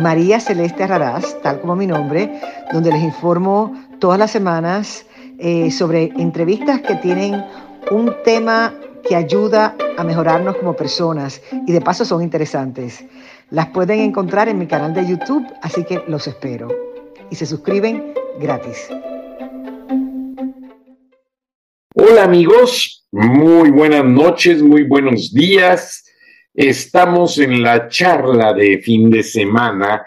María Celeste Raraz, tal como mi nombre, donde les informo todas las semanas eh, sobre entrevistas que tienen un tema que ayuda a mejorarnos como personas y de paso son interesantes. Las pueden encontrar en mi canal de YouTube, así que los espero. Y se suscriben gratis. Hola amigos, muy buenas noches, muy buenos días. Estamos en la charla de fin de semana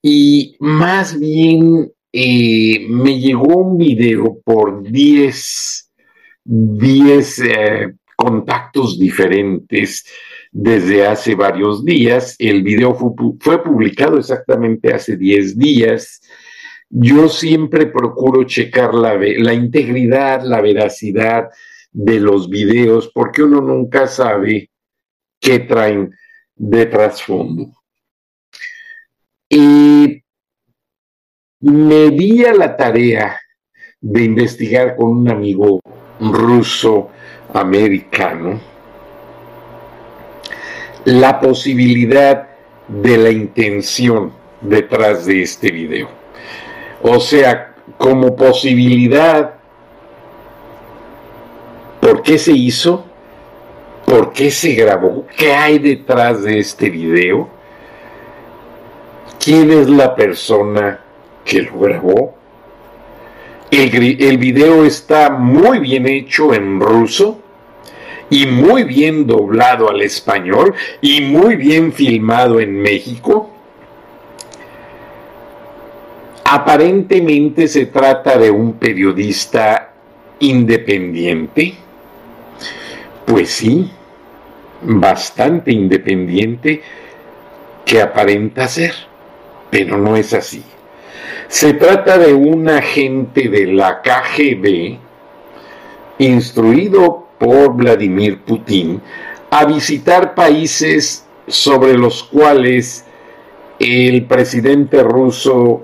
y más bien eh, me llegó un video por 10, 10 eh, contactos diferentes desde hace varios días. El video fue, fue publicado exactamente hace 10 días yo siempre procuro checar la, la integridad, la veracidad de los videos, porque uno nunca sabe qué traen de trasfondo. Y me di a la tarea de investigar con un amigo ruso americano la posibilidad de la intención detrás de este video. O sea, como posibilidad, ¿por qué se hizo? ¿Por qué se grabó? ¿Qué hay detrás de este video? ¿Quién es la persona que lo grabó? El, el video está muy bien hecho en ruso y muy bien doblado al español y muy bien filmado en México. Aparentemente se trata de un periodista independiente. Pues sí, bastante independiente que aparenta ser, pero no es así. Se trata de un agente de la KGB instruido por Vladimir Putin a visitar países sobre los cuales el presidente ruso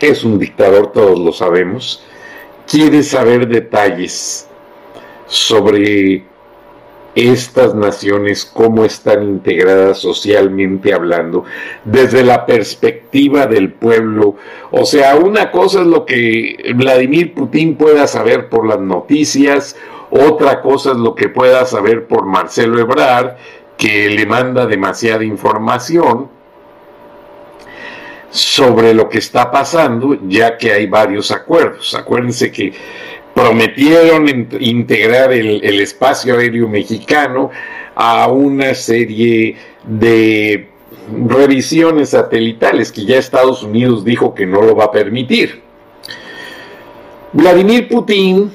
es un dictador, todos lo sabemos, quiere saber detalles sobre estas naciones, cómo están integradas socialmente hablando, desde la perspectiva del pueblo. O sea, una cosa es lo que Vladimir Putin pueda saber por las noticias, otra cosa es lo que pueda saber por Marcelo Ebrard, que le manda demasiada información, sobre lo que está pasando, ya que hay varios acuerdos. Acuérdense que prometieron integrar el, espacio aéreo mexicano a una serie de revisiones satelitales que ya Estados Unidos dijo que no lo va a permitir. Vladimir Putin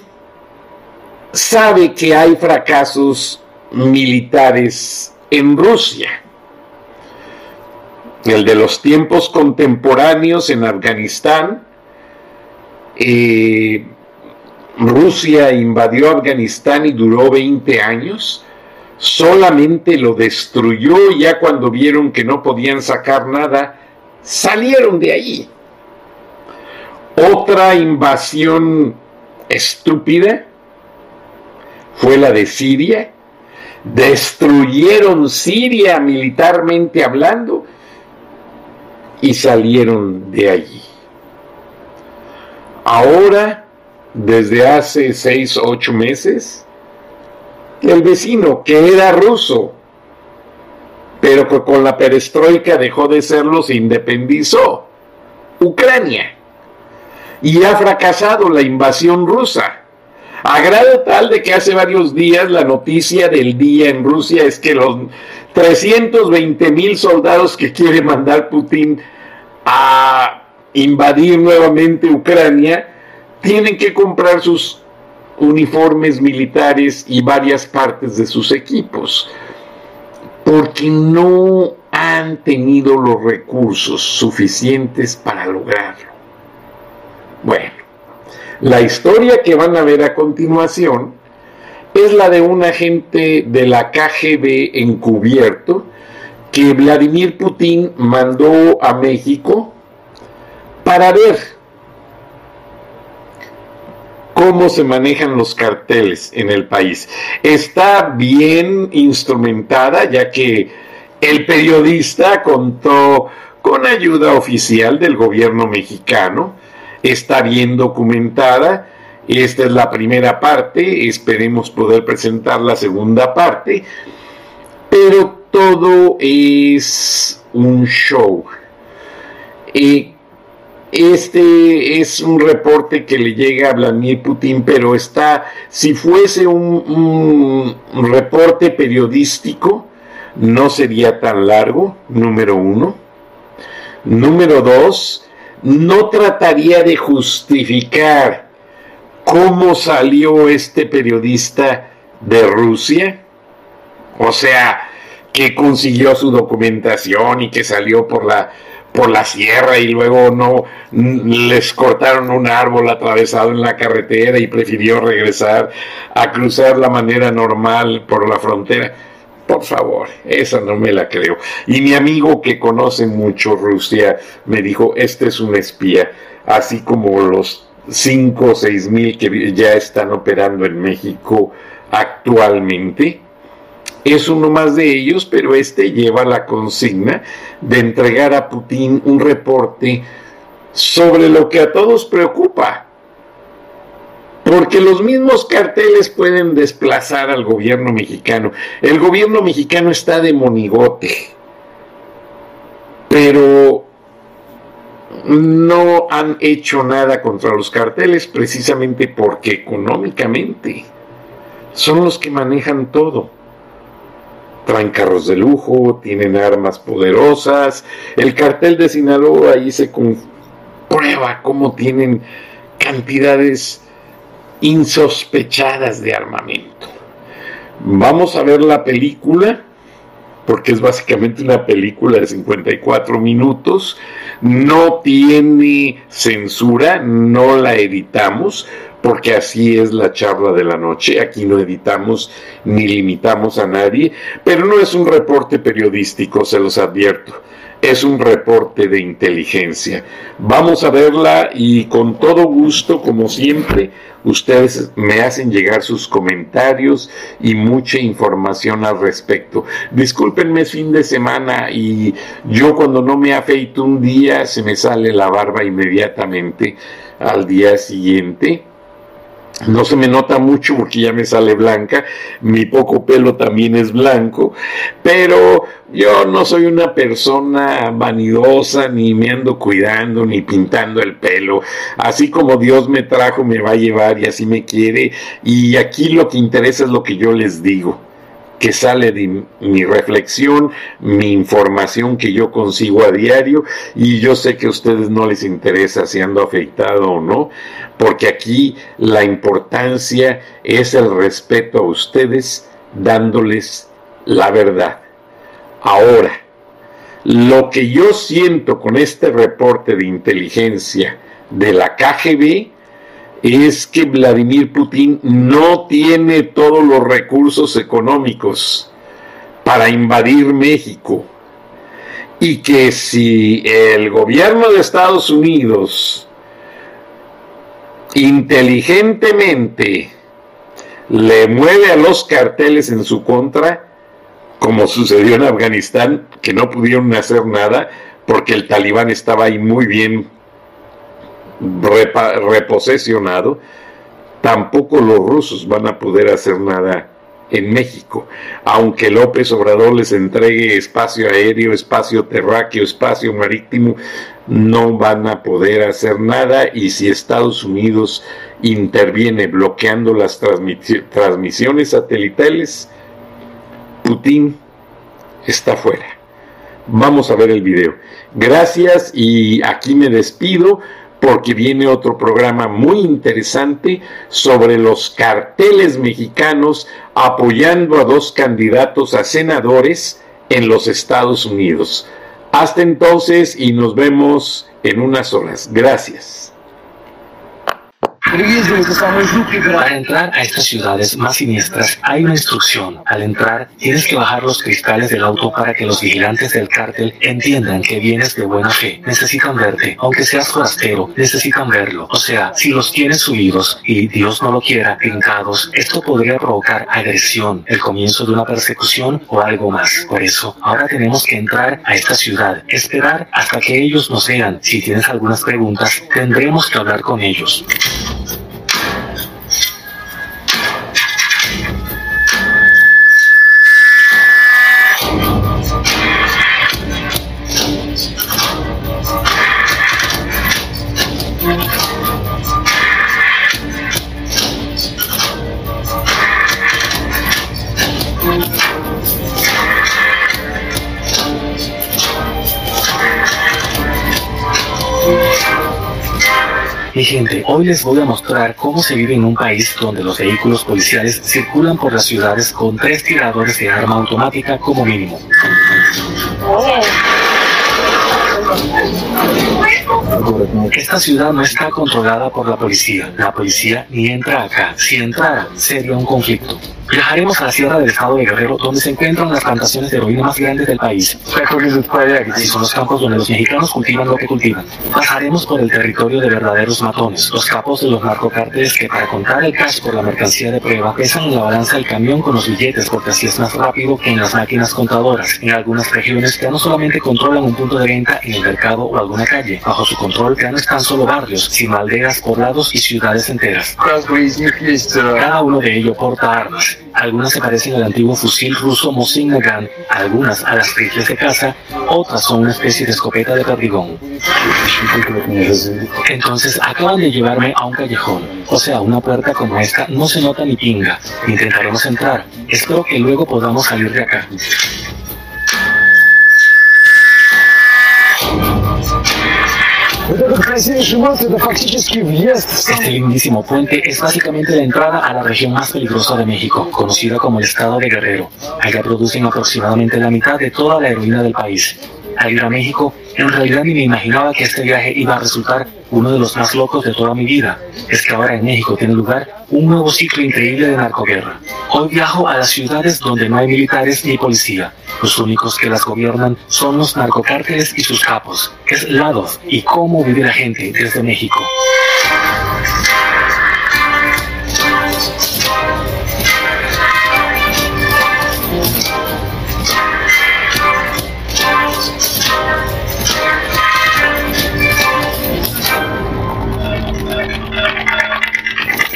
sabe que hay fracasos militares en Rusia el de los tiempos contemporáneos en Afganistán. Eh, Rusia invadió Afganistán y duró 20 años. Solamente lo destruyó ya cuando vieron que no podían sacar nada, salieron de ahí. Otra invasión estúpida fue la de Siria. Destruyeron Siria militarmente hablando y salieron de allí. Ahora, desde hace seis, ocho meses, el vecino, que era ruso, pero que con la perestroika dejó de serlo, se independizó, Ucrania, y ha fracasado la invasión rusa. A grado tal de que hace varios días la noticia del día en Rusia es que los 320 mil soldados que quiere mandar Putin a invadir nuevamente Ucrania, tienen que comprar sus uniformes militares y varias partes de sus equipos, porque no han tenido los recursos suficientes para lograrlo. Bueno, la historia que van a ver a continuación es la de un agente de la KGB encubierto que Vladimir Putin mandó a México para ver cómo se manejan los carteles en el país. Está bien instrumentada, ya que el periodista contó con ayuda oficial del gobierno mexicano, está bien documentada. Esta es la primera parte, esperemos poder presentar la segunda parte, pero todo es un show. Y este es un reporte que le llega a Vladimir Putin, pero está, si fuese un, reporte periodístico, no sería tan largo, número uno. Número dos, no trataría de justificar cómo salió este periodista de Rusia. O sea, que consiguió su documentación y que salió por la por la sierra y luego no les cortaron un árbol atravesado en la carretera y prefirió regresar a cruzar la manera normal por la frontera. Por favor, esa no me la creo. Y mi amigo que conoce mucho Rusia me dijo, este es un espía, así como los 5 o 6 mil que ya están operando en México actualmente es uno más de ellos, pero este lleva la consigna de entregar a Putin un reporte sobre lo que a todos preocupa. Porque los mismos carteles pueden desplazar al gobierno mexicano. El gobierno mexicano está de monigote. Pero no han hecho nada contra los carteles precisamente porque económicamente son los que manejan todo traen carros de lujo, tienen armas poderosas. El cartel de Sinaloa ahí se comprueba cómo tienen cantidades insospechadas de armamento. Vamos a ver la película, porque es básicamente una película de 54 minutos. No tiene censura, no la editamos, porque así es la charla de la noche. Aquí no editamos ni limitamos a nadie, pero no es un reporte periodístico, se los advierto. Es un reporte de inteligencia. Vamos a verla y con todo gusto, como siempre, ustedes me hacen llegar sus comentarios y mucha información al respecto. Discúlpenme fin de semana y yo cuando no me afeito un día se me sale la barba inmediatamente al día siguiente no se me nota mucho porque ya me sale blanca, mi poco pelo también es blanco, pero yo no soy una persona vanidosa, ni me ando cuidando, ni pintando el pelo. Así como Dios me trajo, me va a llevar y así me quiere. Y aquí lo que interesa es lo que yo les digo que sale de mi reflexión, mi información que yo consigo a diario y yo sé que a ustedes no les interesa si ando afeitado o no, porque aquí la importancia es el respeto a ustedes dándoles la verdad. Ahora, lo que yo siento con este reporte de inteligencia de la KGB es que Vladimir Putin no tiene todos los recursos económicos para invadir México y que si el gobierno de Estados Unidos inteligentemente le mueve a los carteles en su contra, como sucedió en Afganistán, que no pudieron hacer nada porque el talibán estaba ahí muy bien reposesionado, tampoco los rusos van a poder hacer nada en México, aunque López Obrador les entregue espacio aéreo, espacio terráqueo, espacio marítimo, no van a poder hacer nada y si Estados Unidos interviene bloqueando las transmisiones satelitales, Putin está fuera. Vamos a ver el video. Gracias y aquí me despido porque viene otro programa muy interesante sobre los carteles mexicanos apoyando a dos candidatos a senadores en los Estados Unidos. Hasta entonces y nos vemos en unas horas. Gracias. Para entrar a estas ciudades más siniestras hay una instrucción. Al entrar tienes que bajar los cristales del auto para que los vigilantes del cártel entiendan que vienes de buena fe. Necesitan verte, aunque seas forastero, necesitan verlo. O sea, si los tienes subidos y Dios no lo quiera, pintados, esto podría provocar agresión, el comienzo de una persecución o algo más. Por eso, ahora tenemos que entrar a esta ciudad, esperar hasta que ellos nos vean. Si tienes algunas preguntas, tendremos que hablar con ellos. Hoy les voy a mostrar cómo se vive en un país donde los vehículos policiales circulan por las ciudades con tres tiradores de arma automática como mínimo. Esta ciudad no está controlada por la policía. La policía ni entra acá. Si entrara, sería un conflicto. Viajaremos a la sierra del estado de Guerrero, donde se encuentran las plantaciones de heroína más grandes del país. Así son los campos donde los mexicanos cultivan lo que cultivan. Pasaremos por el territorio de verdaderos matones, los capos de los narcocárteles que para contar el cash por la mercancía de prueba pesan en la balanza el camión con los billetes porque así es más rápido que en las máquinas contadoras. En algunas regiones ya no solamente controlan un punto de venta en el mercado o alguna calle, bajo su control ya no están solo barrios, sino aldeas, poblados y ciudades enteras. Cada uno de ellos porta armas. Algunas se parecen al antiguo fusil ruso Mosin Nagant, algunas a las rifles de caza, otras son una especie de escopeta de perdigón. Entonces acaban de llevarme a un callejón, o sea, una puerta como esta no se nota ni pinga. Intentaremos entrar. Espero que luego podamos salir de acá. Este lindísimo puente es básicamente la entrada a la región más peligrosa de México, conocida como el estado de Guerrero. Allá producen aproximadamente la mitad de toda la heroína del país. Al ir a México, en realidad ni me imaginaba que este viaje iba a resultar uno de los más locos de toda mi vida. Es que ahora en México tiene lugar un nuevo ciclo increíble de narcoguerra. Hoy viajo a las ciudades donde no hay militares ni policía. Los únicos que las gobiernan son los narcocárteles y sus capos. Es lado y cómo vive la gente desde México.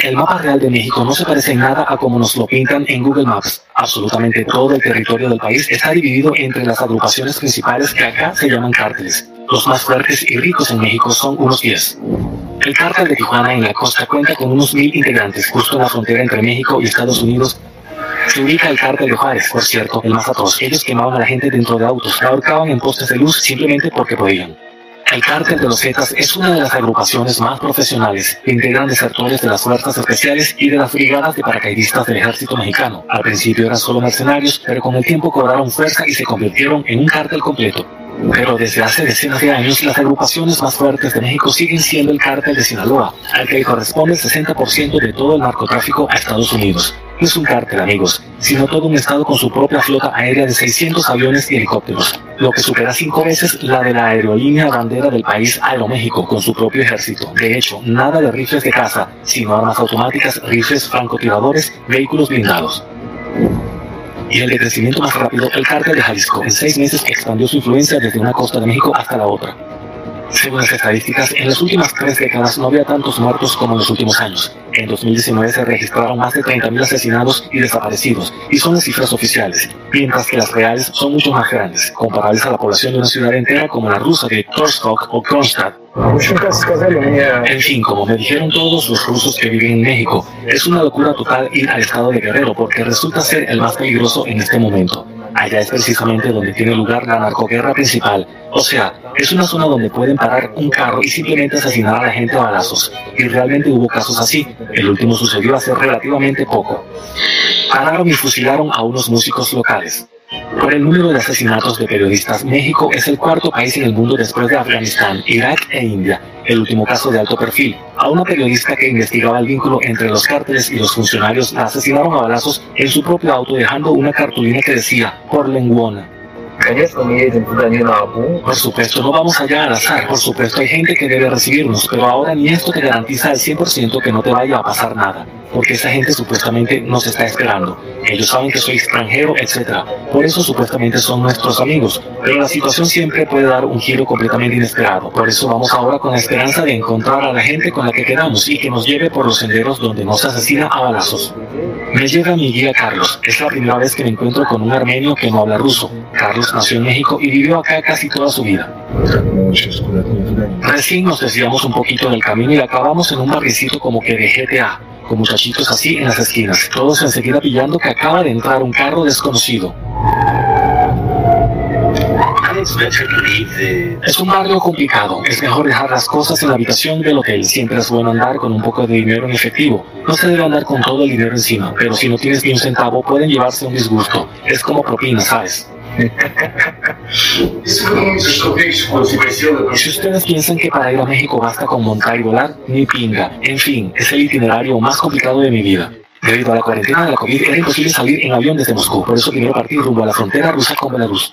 El mapa real de México no se parece en nada a como nos lo pintan en Google Maps. Absolutamente todo el territorio del país está dividido entre las agrupaciones principales que acá se llaman cárteles. Los más fuertes y ricos en México son unos 10. El cártel de Tijuana en la costa cuenta con unos mil integrantes justo en la frontera entre México y Estados Unidos se ubica el cártel de Juárez, por cierto, el más atroz. Ellos quemaban a la gente dentro de autos, la ahorcaban en postes de luz simplemente porque podían. El Cártel de los Zetas es una de las agrupaciones más profesionales integran desertores de las fuerzas especiales y de las brigadas de paracaidistas del ejército mexicano. Al principio eran solo mercenarios, pero con el tiempo cobraron fuerza y se convirtieron en un cártel completo. Pero desde hace decenas de años, las agrupaciones más fuertes de México siguen siendo el cártel de Sinaloa, al que corresponde el 60% de todo el narcotráfico a Estados Unidos. No es un cártel, amigos, sino todo un estado con su propia flota aérea de 600 aviones y helicópteros, lo que supera cinco veces la de la aerolínea bandera del país Aeroméxico con su propio ejército. De hecho, nada de rifles de caza, sino armas automáticas, rifles francotiradores, vehículos blindados y el de crecimiento más rápido, el cártel de Jalisco. En seis meses expandió su influencia desde una costa de México hasta la otra. Según las estadísticas, en las últimas tres décadas no había tantos muertos como en los últimos años. En 2019 se registraron más de 30.000 asesinados y desaparecidos, y son las cifras oficiales, mientras que las reales son mucho más grandes, comparables a la población de una ciudad entera como la rusa de Torskok o Kronstadt. En fin, como me dijeron todos los rusos que viven en México, es una locura total ir al estado de Guerrero porque resulta ser el más peligroso en este momento. Allá es precisamente donde tiene lugar la narcoguerra principal. O sea, es una zona donde pueden parar un carro y simplemente asesinar a la gente a balazos. Y realmente hubo casos así. El último sucedió hace relativamente poco. Pararon y fusilaron a unos músicos locales. Por el número de asesinatos de periodistas, México es el cuarto país en el mundo después de Afganistán, Irak e India. El último caso de alto perfil. A una periodista que investigaba el vínculo entre los cárteles y los funcionarios la asesinaron a balazos en su propio auto dejando una cartulina que decía, por lenguona. Por supuesto, no vamos allá al azar. Por supuesto, hay gente que debe recibirnos, pero ahora ni esto te garantiza al 100% que no te vaya a pasar nada porque esa gente supuestamente nos está esperando. Ellos saben que soy extranjero, etc. Por eso supuestamente son nuestros amigos. Pero la situación siempre puede dar un giro completamente inesperado. Por eso vamos ahora con la esperanza de encontrar a la gente con la que quedamos y que nos lleve por los senderos donde nos asesina a balazos. Me llega mi guía Carlos. Es la primera vez que me encuentro con un armenio que no habla ruso. Carlos nació en México y vivió acá casi toda su vida. Recién nos desviamos un poquito del camino y acabamos en un barricito como que de GTA con muchachitos así en las esquinas, todos enseguida pillando que acaba de entrar un carro desconocido. Es un barrio complicado. Es mejor dejar las cosas en la habitación del hotel. Siempre es bueno andar con un poco de dinero en efectivo. No se debe andar con todo el dinero encima, pero si no tienes ni un centavo pueden llevarse un disgusto. Es como propina, ¿sabes? Si ustedes piensan que para ir a México basta con montar y volar, ni pinga. En fin, es el itinerario más complicado de mi vida. Debido a la cuarentena de la COVID era imposible salir en avión desde Moscú, por eso primero partí rumbo a la frontera rusa con Belarus.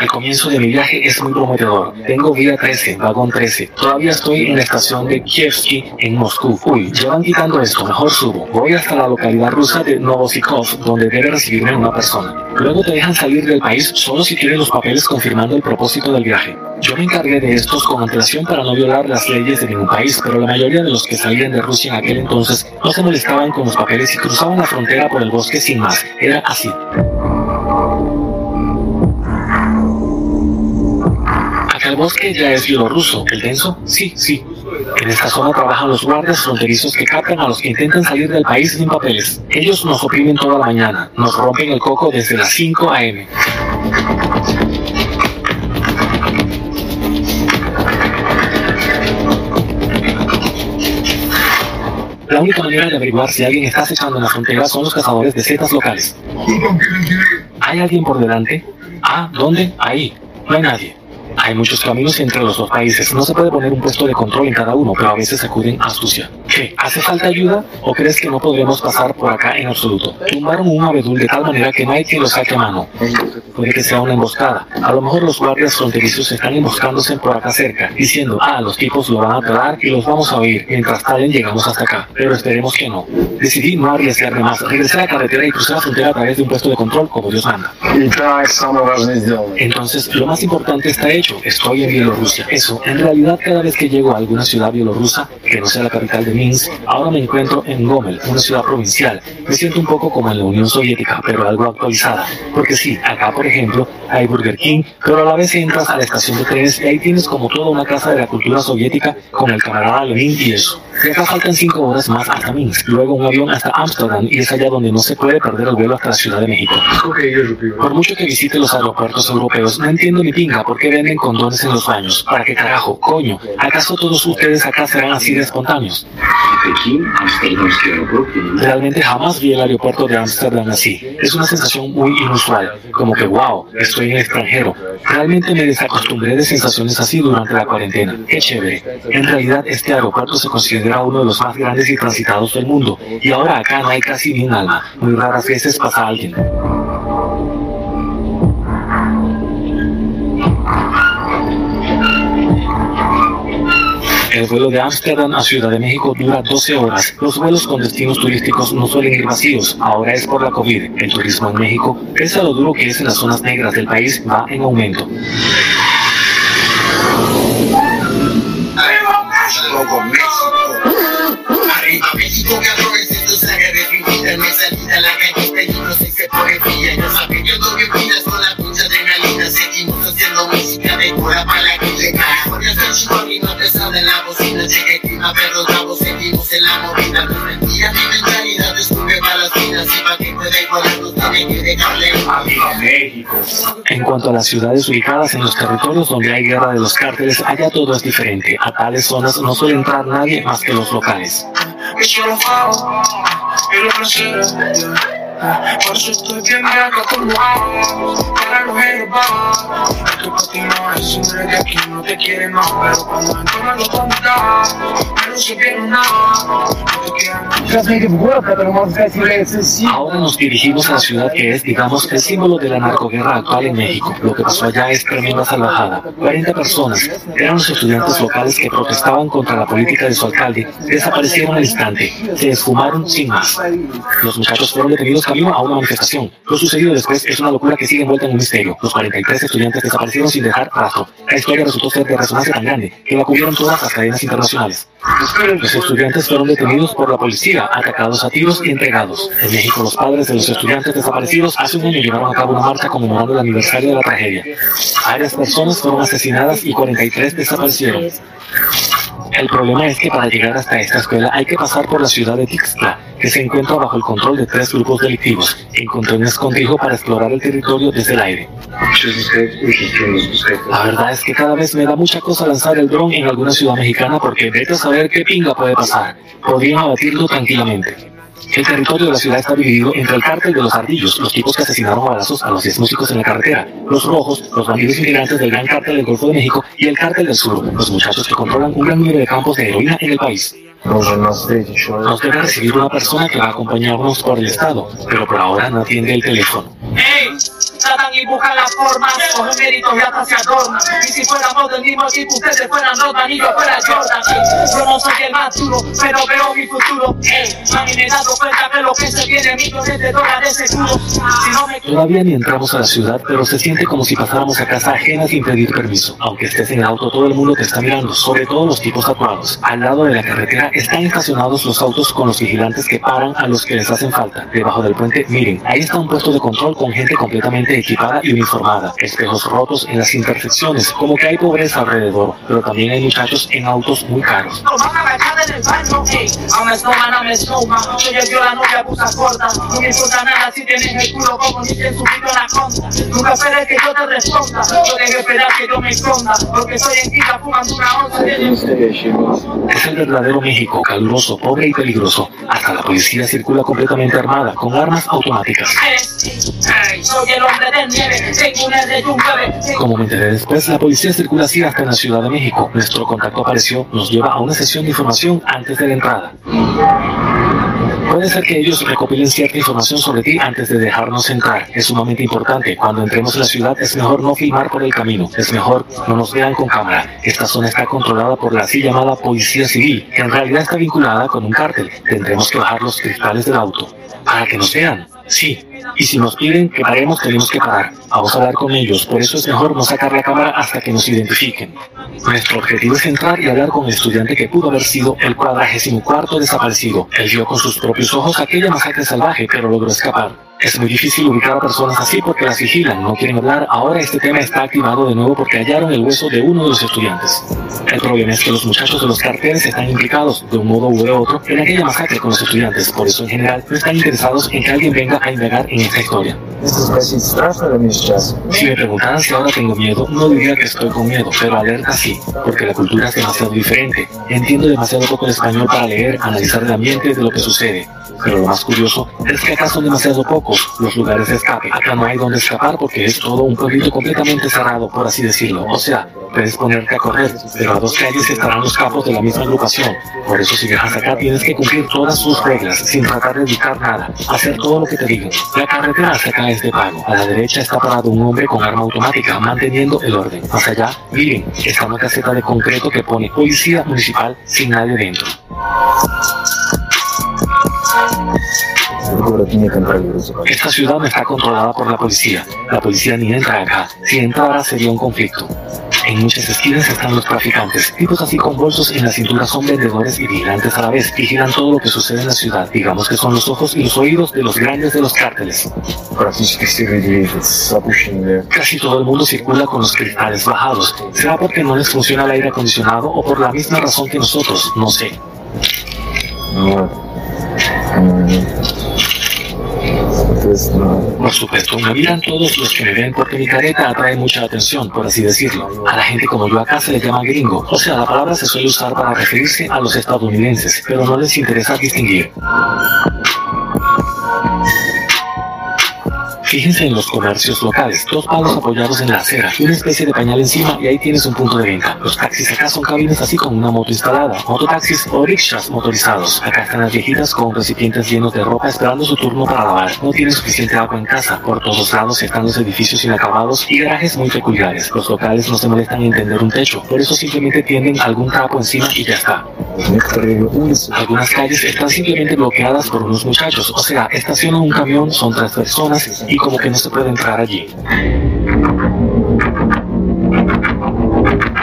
El comienzo de mi viaje es muy prometedor. Tengo vía 13, vagón 13. Todavía estoy en la estación de Kievsky en Moscú. Uy, ya van quitando esto, mejor subo. Voy hasta la localidad rusa de Novosikov, donde debe recibirme una persona. Luego te dejan salir del país solo si tienes los papeles confirmando el propósito del viaje. Yo me encargué de estos con antelación para no violar las leyes de ningún país, pero la mayoría de los que salían de Rusia en aquel entonces no se molestaban con los papeles y cruzaban la frontera por el bosque sin más. Era así. Acá el bosque ya es bielorruso. ¿El denso? Sí, sí. En esta zona trabajan los guardias fronterizos que captan a los que intentan salir del país sin papeles. Ellos nos oprimen toda la mañana, nos rompen el coco desde las 5 a.m. La única manera de averiguar si alguien está acechando en la frontera son los cazadores de setas locales. ¿Hay alguien por delante? Ah, ¿dónde? Ahí. No hay nadie. Hay muchos caminos entre los dos países. No se puede poner un puesto de control en cada uno, pero a veces acuden astucia. ¿Qué? ¿Hace falta ayuda? ¿O crees que no podremos pasar por acá en absoluto? Tumbaron un abedul de tal manera que no hay quien lo saque a mano. Puede que sea una emboscada. A lo mejor los guardias fronterizos están emboscándose por acá cerca, diciendo, ah, los tipos lo van a parar y los vamos a oír. Mientras talen llegamos hasta acá. Pero esperemos que no. Decidí no arriesgarme más. Regresé a la carretera y crucé la frontera a través de un puesto de control como Dios manda. Entonces, lo más importante está hecho estoy en Bielorrusia. Eso, en realidad cada vez que llego a alguna ciudad bielorrusa, que no sea la capital de Ahora me encuentro en Gomel, una ciudad provincial. Me siento un poco como en la Unión Soviética, pero algo actualizada. Porque sí, acá por ejemplo hay Burger King, pero a la vez entras a la estación de trenes y ahí tienes como toda una casa de la cultura soviética con el camarada Lenin y eso. Y acá faltan cinco horas más hasta Minsk, luego un avión hasta Amsterdam y es allá donde no se puede perder el vuelo hasta la Ciudad de México. Por mucho que visite los aeropuertos europeos, no entiendo ni pinga por qué venden condones en los baños. ¿Para qué carajo? Coño, ¿acaso todos ustedes acá serán así de espontáneos? Realmente jamás vi el aeropuerto de Amsterdam así. Es una sensación muy inusual, como que wow, estoy en el extranjero. Realmente me desacostumbré de sensaciones así durante la cuarentena. Qué chévere. En realidad este aeropuerto se considera uno de los más grandes y transitados del mundo, y ahora acá no hay casi ni un alma. Muy raras veces pasa alguien. El vuelo de Ámsterdam a Ciudad de México dura 12 horas. Los vuelos con destinos turísticos no suelen ir vacíos. Ahora es por la COVID. El turismo en México, pese a lo duro que es en las zonas negras del país, va en aumento. Seguimos haciendo música de cura En la bocina. Llega el clima, perros bravos, seguimos en la movida. No mentira, mi mentalidad descubre balas finas. Y pa' que pueda igualarnos tiene que dejarle. Arriba México. En cuanto a las ciudades ubicadas en los territorios donde hay guerra de los cárteles, allá todo es diferente. A tales zonas no suele entrar nadie más que los locales. Por eso estoy bien acá como para los herbanos. Esto para ti no es un de aquí no te quieren no, pero cuando entro me lo me lo supieron nada. No te Ahora nos dirigimos a la ciudad que es, digamos, el símbolo de la narcoguerra actual en México. Lo que pasó allá es tremenda salvajada. 40 personas eran los estudiantes locales que protestaban contra la política de su alcalde. Desaparecieron al instante. Se esfumaron sin más. Los muchachos fueron detenidos camino a una manifestación. Lo sucedido después es una locura que sigue envuelta en un misterio. Los 43 estudiantes desaparecieron sin dejar rastro. La historia resultó ser de resonancia tan grande que la cubrieron todas las cadenas internacionales. Los estudiantes fueron detenidos por la policía, atacados a tiros y entregados. En México, los padres de los estudiantes desaparecidos hace un año llevaron a cabo una marcha conmemorando el aniversario de la tragedia. Varias personas fueron asesinadas y 43 desaparecieron. El problema es que para llegar hasta esta escuela hay que pasar por la ciudad de Tixla, que se encuentra bajo el control de tres grupos delictivos. Encontré un escondrijo para explorar el territorio desde el aire. La verdad es que cada vez me da mucha cosa lanzar el dron en alguna ciudad mexicana porque vete a saber qué pinga puede pasar. Podrían abatirlo tranquilamente. El territorio de la ciudad está dividido entre el cártel de los ardillos, los tipos que asesinaron a balazos a los 10 músicos en la carretera, los rojos, los bandidos inmigrantes del gran cártel del Golfo de México y el cártel del sur, los muchachos que controlan un gran número de campos de heroína en el país. Nos debe recibir una persona que va a acompañarnos por el estado, pero por ahora no atiende el teléfono. Y buscan las formas, cogen méritos y hasta se adornan. Y si fuéramos del mismo equipo, ustedes fueran Rodman y yo fuera Jordan. Yo no soy el más duro, pero veo mi futuro. Ey, a mí me he dado cuenta de lo que se viene, millones de dólares seguro. Si no me Todavía ni entramos a la ciudad, pero se siente como si pasáramos a casa ajena sin pedir permiso. Aunque estés en auto, todo el mundo te está mirando, sobre todo los tipos tatuados. Al lado de la carretera están estacionados los autos con los vigilantes que paran a los que les hacen falta. Debajo del puente, miren, ahí está un puesto de control con gente completamente equipada y uniformada. Espejos rotos en las intersecciones, como que hay pobreza alrededor, pero también hay muchachos en autos muy caros. Nunca esperes que yo te responda. Esperar que yo me esconda. Porque soy en fumando una onza Es el verdadero México, caluroso, pobre y peligroso. Hasta la policía circula completamente armada, con armas automáticas. Soy el hombre de Como me enteré después, la policía circula así hasta la Ciudad de México. Nuestro contacto apareció, nos lleva a una sesión de información antes de la entrada. Puede ser que ellos recopilen cierta información sobre ti antes de dejarnos entrar. Es sumamente importante. Cuando entremos en la ciudad es mejor no filmar por el camino. Es mejor no nos vean con cámara. Esta zona está controlada por la así llamada Policía Civil, que en realidad está vinculada con un cártel. Tendremos que bajar los cristales del auto. Para que nos vean. Sí. Y si nos piden que paremos, tenemos que parar. Vamos a hablar con ellos. Por eso es mejor no sacar la cámara hasta que nos identifiquen. Nuestro objetivo es entrar y hablar con el estudiante que pudo haber sido el cuadragésimo cuarto desaparecido. Él vio con sus propios ojos aquella masacre salvaje, pero logró escapar. Es muy difícil ubicar a personas así porque las vigilan, no quieren hablar. Ahora este tema está activado de nuevo porque hallaron el hueso de uno de los estudiantes. El problema es que los muchachos de los carteles están implicados, de un modo u otro, en aquella masacre con los estudiantes. Por eso, en general, no están interesados en que alguien venga a indagar en esta historia. Si me preguntaran si ahora tengo miedo, no diría que estoy con miedo, pero alerta sí, porque la cultura es demasiado diferente. Entiendo demasiado poco el español para leer, analizar el ambiente de lo que sucede. Pero lo más curioso es que acá son demasiado los lugares de escape. Acá no hay donde escapar porque es todo un pueblito completamente cerrado, por así decirlo. O sea, puedes ponerte a correr, pero a dos calles estarán los campos de la misma agrupación. Por eso si viajas acá tienes que cumplir todas sus reglas, sin tratar de evitar nada. Hacer todo lo que te digan. La carretera hacia acá es de pago. A la derecha está parado un hombre con arma automática, manteniendo el orden. Más allá, miren, está una caseta de concreto que pone policía municipal sin nadie dentro. Esta ciudad no está controlada por la policía. La policía ni entra acá. Si entrara sería un conflicto. En muchas esquinas están los traficantes. Tipos así con bolsos en la cintura son vendedores y vigilantes a la vez. Vigilan todo lo que sucede en la ciudad. Digamos que son los ojos y los oídos de los grandes de los cárteles. Casi todo el mundo circula con los cristales bajados. ¿Será porque no les funciona el aire acondicionado o por la misma razón que nosotros? No sé. Por supuesto, me miran todos los que me ven porque mi careta atrae mucha atención, por así decirlo. A la gente como yo acá se le llama gringo. O sea, la palabra se suele usar para referirse a los estadounidenses, pero no les interesa distinguir. Fíjense en los comercios locales, dos palos apoyados en la acera, una especie de pañal encima y ahí tienes un punto de venta. Los taxis acá son cabines así con una moto instalada, mototaxis o rickshaws motorizados. Acá están las viejitas con recipientes llenos de ropa esperando su turno para lavar. No tienen suficiente agua en casa. Por todos lados están los edificios inacabados y garajes muy peculiares. Los locales no se molestan en tender un techo, por eso simplemente tienden algún trapo encima y ya está. Algunas calles están simplemente bloqueadas por unos muchachos, o sea, estacionan un camión, son tres personas y piccolo che non sapeva entrare allí.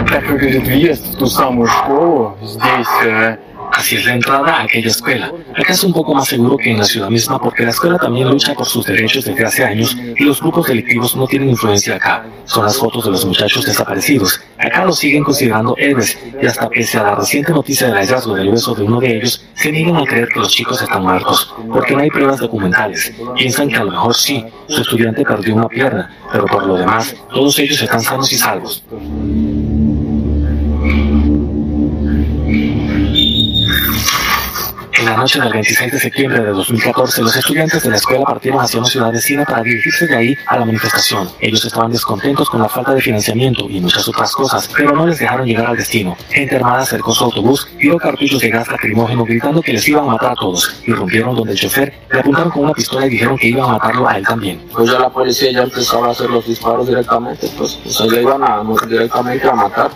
Так как идет въезд в ту самую школу, здесь э, Así es la entrada a aquella escuela. Acá es un poco más seguro que en la ciudad misma porque la escuela también lucha por sus derechos desde hace años y los grupos delictivos no tienen influencia acá. Son las fotos de los muchachos desaparecidos. Acá los siguen considerando héroes y hasta pese a la reciente noticia del hallazgo del hueso de uno de ellos, se niegan a creer que los chicos están muertos porque no hay pruebas documentales. Piensan que a lo mejor sí, su estudiante perdió una pierna, pero por lo demás, todos ellos están sanos y salvos. La noche del 26 de septiembre de 2014, los estudiantes de la escuela partieron hacia una ciudad vecina para dirigirse de ahí a la manifestación. Ellos estaban descontentos con la falta de financiamiento y muchas otras cosas, pero no les dejaron llegar al destino. Gente armada acercó su autobús, tiró cartuchos de gas lacrimógeno gritando que les iban a matar a todos. Irrumpieron donde el chofer, le apuntaron con una pistola y dijeron que iban a matarlo a él también. pues ya la policía ya empezaba a hacer los disparos directamente, pues, o sea, ya iban a, directamente a matar.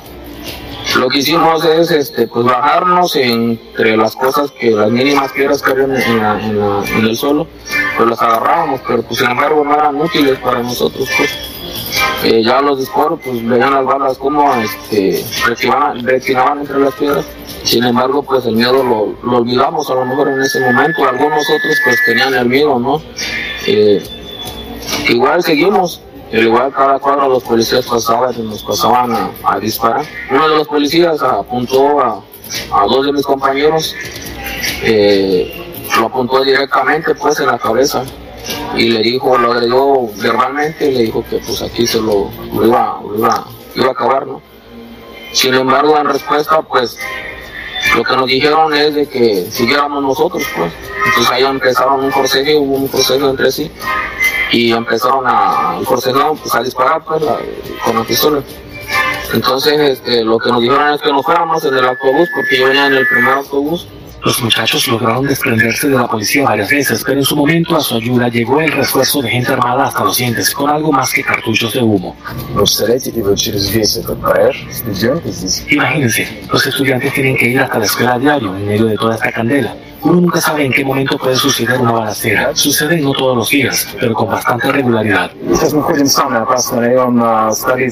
Lo que hicimos es este, pues bajarnos entre las cosas que, las mínimas piedras que habían en, la- en el suelo, pues las agarrábamos, pero pues sin embargo no eran útiles para nosotros, pues. Eh, ya los disparos, pues veían las balas como este, retinaban entre las piedras. Sin embargo, pues el miedo lo, lo olvidamos a lo mejor en ese momento. Algunos otros pues tenían el miedo, ¿no? Eh, igual seguimos. Al igual cada cuadro los policías pasaban y nos pasaban a, disparar. Uno de los policías apuntó a, a dos de mis compañeros, eh, lo apuntó directamente pues en la cabeza y le dijo, lo agredió verbalmente y le dijo que pues aquí se lo, lo iba, lo iba, iba a acabar, ¿no? Sin embargo, en respuesta, pues lo que nos dijeron es de que siguiéramos nosotros, pues. Entonces ahí empezaron un forcejeo, hubo un forcejeo entre sí y empezaron a el pues, a disparar pues, con la pistola. Entonces este, lo que nos dijeron es que nos fuéramos en el autobús porque yo venía en el primer autobús los muchachos lograron desprenderse de la policía varias veces, pero en su momento a su ayuda llegó el refuerzo de gente armada hasta los dientes, con algo más que cartuchos de humo. Imagínense, los estudiantes tienen que ir hasta la escuela a diario en medio de toda esta candela. Uno nunca sabe en qué momento puede suceder una balacera. Sucede no todos los días, pero con bastante regularidad.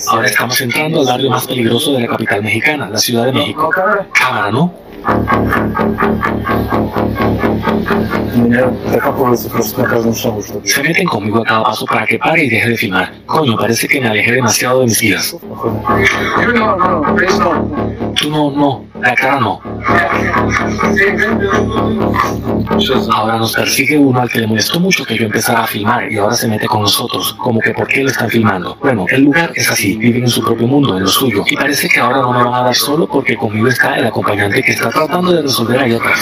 Ahora estamos entrando al barrio más peligroso de la capital mexicana, la Ciudad de México. Cámara, ¿no? Se meten conmigo a cada paso para que pare y deje de filmar. Coño, parece que me alejé demasiado de mis guías. No, no, no, Tú no, no, la cara no. Ahora nos persigue uno al que le molestó mucho que yo empezara a filmar y ahora se mete con nosotros, como que por qué lo están filmando. Bueno, el lugar es así, viven en su propio mundo, en lo suyo, y parece que ahora no me van a dar solo porque conmigo está el acompañante que está tratando de resolver ahí atrás.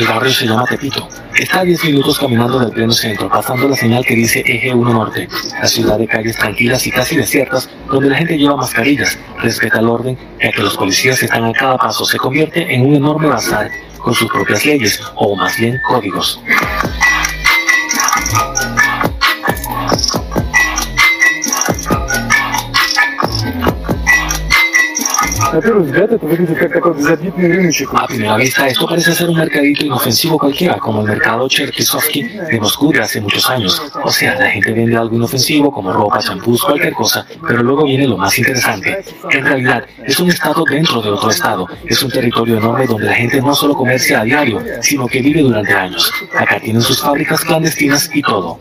El barrio se llama Tepito. Está a 10 minutos caminando del pleno centro, pasando la señal que dice Eje 1 Norte. La ciudad de calles tranquilas y casi desiertas, donde la gente lleva mascarillas, respeta el orden, ya que los policías están a cada paso, se convierte en un enorme bazar con sus propias leyes, o más bien códigos. На первый взгляд это выглядит как такой безобидный рыночек. A primera vista, esto parece ser un mercadito inofensivo cualquiera, como el mercado Cherkisovsky de Moscú de hace muchos años. O sea, la gente vende algo inofensivo, como ropa, champús, cualquier cosa, pero luego viene lo más interesante. En realidad, es un estado dentro de otro estado. Es un territorio enorme donde la gente no solo comercia a diario, sino que vive durante años. Acá tienen sus fábricas clandestinas y todo.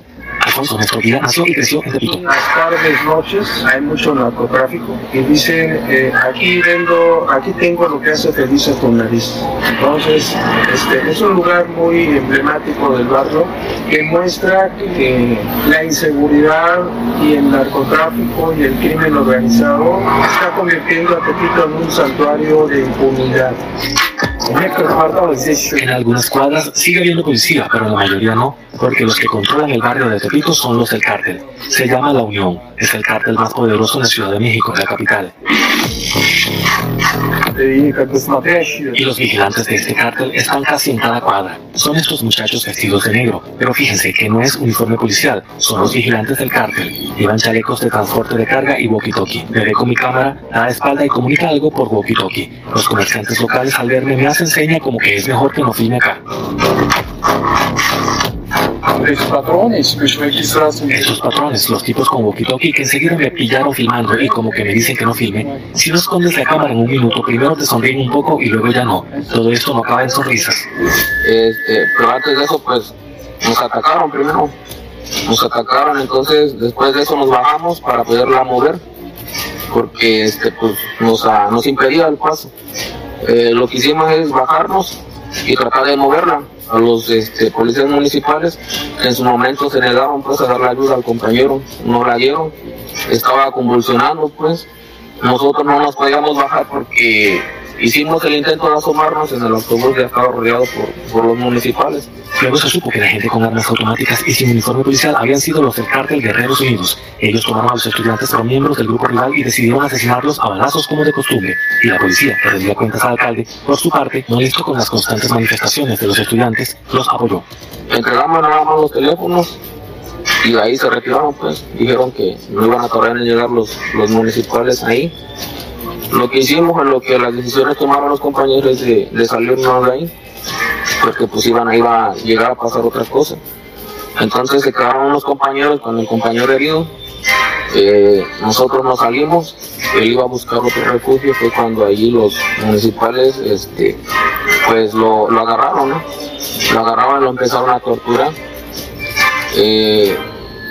Al Alfonso Néstor Vila nació y creció en Tepito. Las tardes, noches, hay mucho narcotráfico y dicen, eh, aquí vendo, aquí tengo lo que hace feliz a tu nariz. Entonces, este, es un lugar muy emblemático del barrio que muestra que la inseguridad y el narcotráfico y el crimen organizado está convirtiendo a Tepito en un santuario de impunidad. En algunas cuadras sigue habiendo policía, pero en la mayoría no, porque los que controlan el barrio de Tepito son los del cártel. Se llama La Unión, es el cártel más poderoso en la Ciudad de México, la capital. Y los vigilantes de este cártel están casi en cada cuadra. Son estos muchachos vestidos de negro, pero fíjense que no es uniforme policial, son los vigilantes del cártel. Llevan chalecos de transporte de carga y walkie-talkie. Me ve con mi cámara, a la espalda y comunica algo por walkie-talkie. Los comerciantes locales al verme me hacen seña como que es mejor que no filme acá. Esos patrones, los tipos con walkie-talkie que enseguida me pillaron filmando y como que me dicen que no filme. Si no escondes la cámara en un minuto, primero te sonríen un poco y luego ya no. Todo esto no acaba en sonrisas. Este, pero antes de eso, pues, nos atacaron primero. Nos atacaron, entonces después de eso nos bajamos para poderla mover, porque este, pues, nos, ah, nos impedía el paso. Eh, lo que hicimos es bajarnos y tratar de moverla a los este, policías municipales. Que en su momento se negaron pues a dar la ayuda al compañero, no la dieron, estaba convulsionando pues, nosotros no nos podíamos bajar porque hicimos el intento de asomarnos en el autobús ya estaba rodeado por, por los municipales. Luego se supo que la gente con armas automáticas y sin uniforme policial habían sido los del cártel Guerreros Unidos. Ellos tomaron a los estudiantes como miembros del grupo rival y decidieron asesinarlos a balazos como de costumbre. Y la policía, que rendía cuentas al alcalde, por su parte, molesto con las constantes manifestaciones de los estudiantes, los apoyó. Entregamos nada más los teléfonos y ahí se retiraron pues. Dijeron que no iban a tardar en llegar los, los municipales ahí. Lo que hicimos lo que las decisiones tomaron los compañeros de, de salirnos de ahí, porque pues iban a, iba a llegar a pasar otras cosas. Entonces se quedaron unos compañeros con el compañero herido. Eh, nosotros nos salimos, él iba a buscar otro refugio, fue cuando allí los municipales este, pues lo, lo agarraron, ¿no? Lo agarraron lo empezaron a torturar. Eh,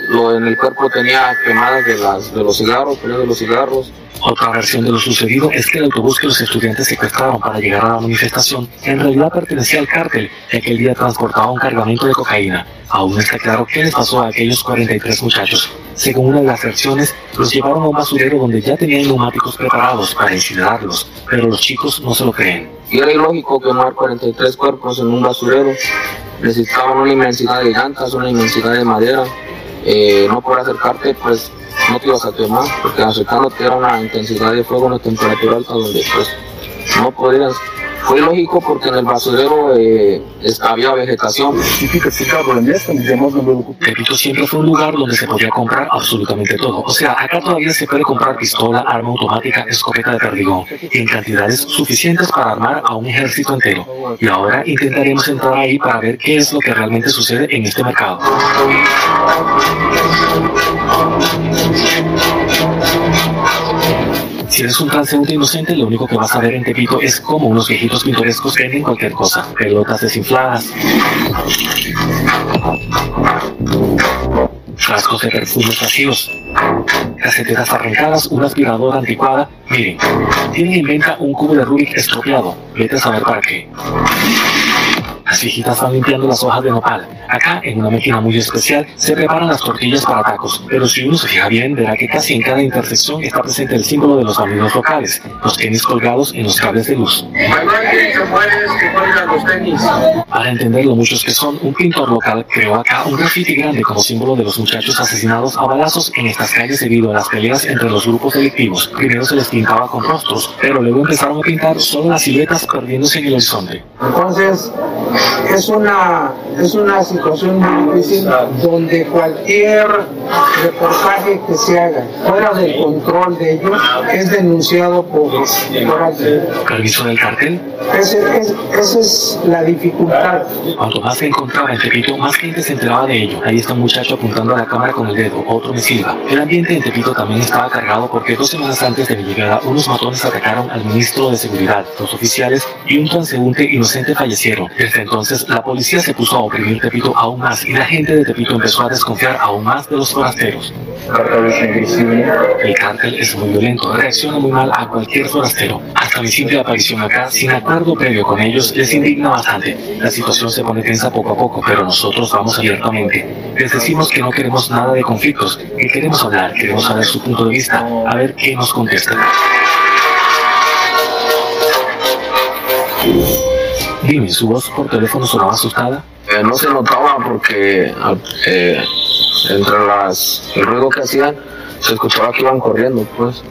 lo en el cuerpo tenía quemadas de, las, de los cigarros, de los cigarros, otra versión de lo sucedido es que el autobús que los estudiantes secuestraron para llegar a la manifestación en realidad pertenecía al cártel y aquel día transportaba un cargamento de cocaína. Aún está claro qué les pasó a aquellos 43 muchachos. Según una de las versiones, los llevaron a un basurero donde ya tenían neumáticos preparados para incinerarlos, pero los chicos no se lo creen. Y era ilógico quemar 43 cuerpos en un basurero. Necesitaban una inmensidad de llantas, una inmensidad de madera. Eh, no por acercarte, pues no te ibas a quemar, porque acercándote era una intensidad de fuego, una temperatura alta donde pues no podías. Fue lógico porque en el basurero eh, había vegetación. Tepito siempre fue un lugar donde se podía comprar absolutamente todo. O sea, acá todavía se puede comprar pistola, arma automática, escopeta de perdigón, en cantidades suficientes para armar a un ejército entero. Y ahora intentaremos entrar ahí para ver qué es lo que realmente sucede en este mercado. Si eres un transeúnte inocente, lo único que vas a ver en Tepito es como unos viejitos pintorescos venden cualquier cosa. Pelotas desinfladas, frascos de perfumes vacíos, caseteras arrancadas, una aspiradora anticuada. Miren, tienen en venta un cubo de Rubik estropeado. Vete a saber para qué. Las viejitas van limpiando las hojas de nopal. Acá, en una máquina muy especial, se preparan las tortillas para tacos. Pero si uno se fija bien, verá que casi en cada intersección está presente el símbolo de los amigos locales, los tenis colgados en los cables de luz. Para entender lo muchos que son, un pintor local creó acá un graffiti grande como símbolo de los muchachos asesinados a balazos en estas calles debido a las peleas entre los grupos delictivos. Primero se les pintaba con rostros, pero luego empezaron a pintar solo las siluetas perdiéndose en el horizonte. Entonces, es una, es una situación muy difícil donde cualquier reportaje que se haga fuera del control de ellos es denunciado por, por alguien. ¿Permiso del cartel? Ese- es- esa es la dificultad. Cuanto más se encontraba en Tepito, más gente se enteraba de ello. Ahí está un muchacho apuntando a la cámara con el dedo, otro me silba. El ambiente en Tepito también estaba cargado porque dos semanas antes de mi llegada, unos matones atacaron al ministro de Seguridad, los oficiales y un transeúnte inocente fallecieron. Desde entonces la policía se puso a oprimir Tepito aún más y la gente de Tepito empezó a desconfiar aún más de los forasteros. El cártel es muy violento, reacciona muy mal a cualquier forastero. Hasta mi simple aparición acá, sin acuerdo previo con ellos, les indigna bastante. La situación se pone tensa poco a poco, pero nosotros vamos abiertamente. Les decimos que no queremos nada de conflictos, que queremos hablar, queremos saber su punto de vista, a ver qué nos contestan. Dime, ¿su voz por teléfono sonaba asustada? Eh, no se notaba porque eh, entre las, el ruido que hacían se escuchaba que iban corriendo, pues.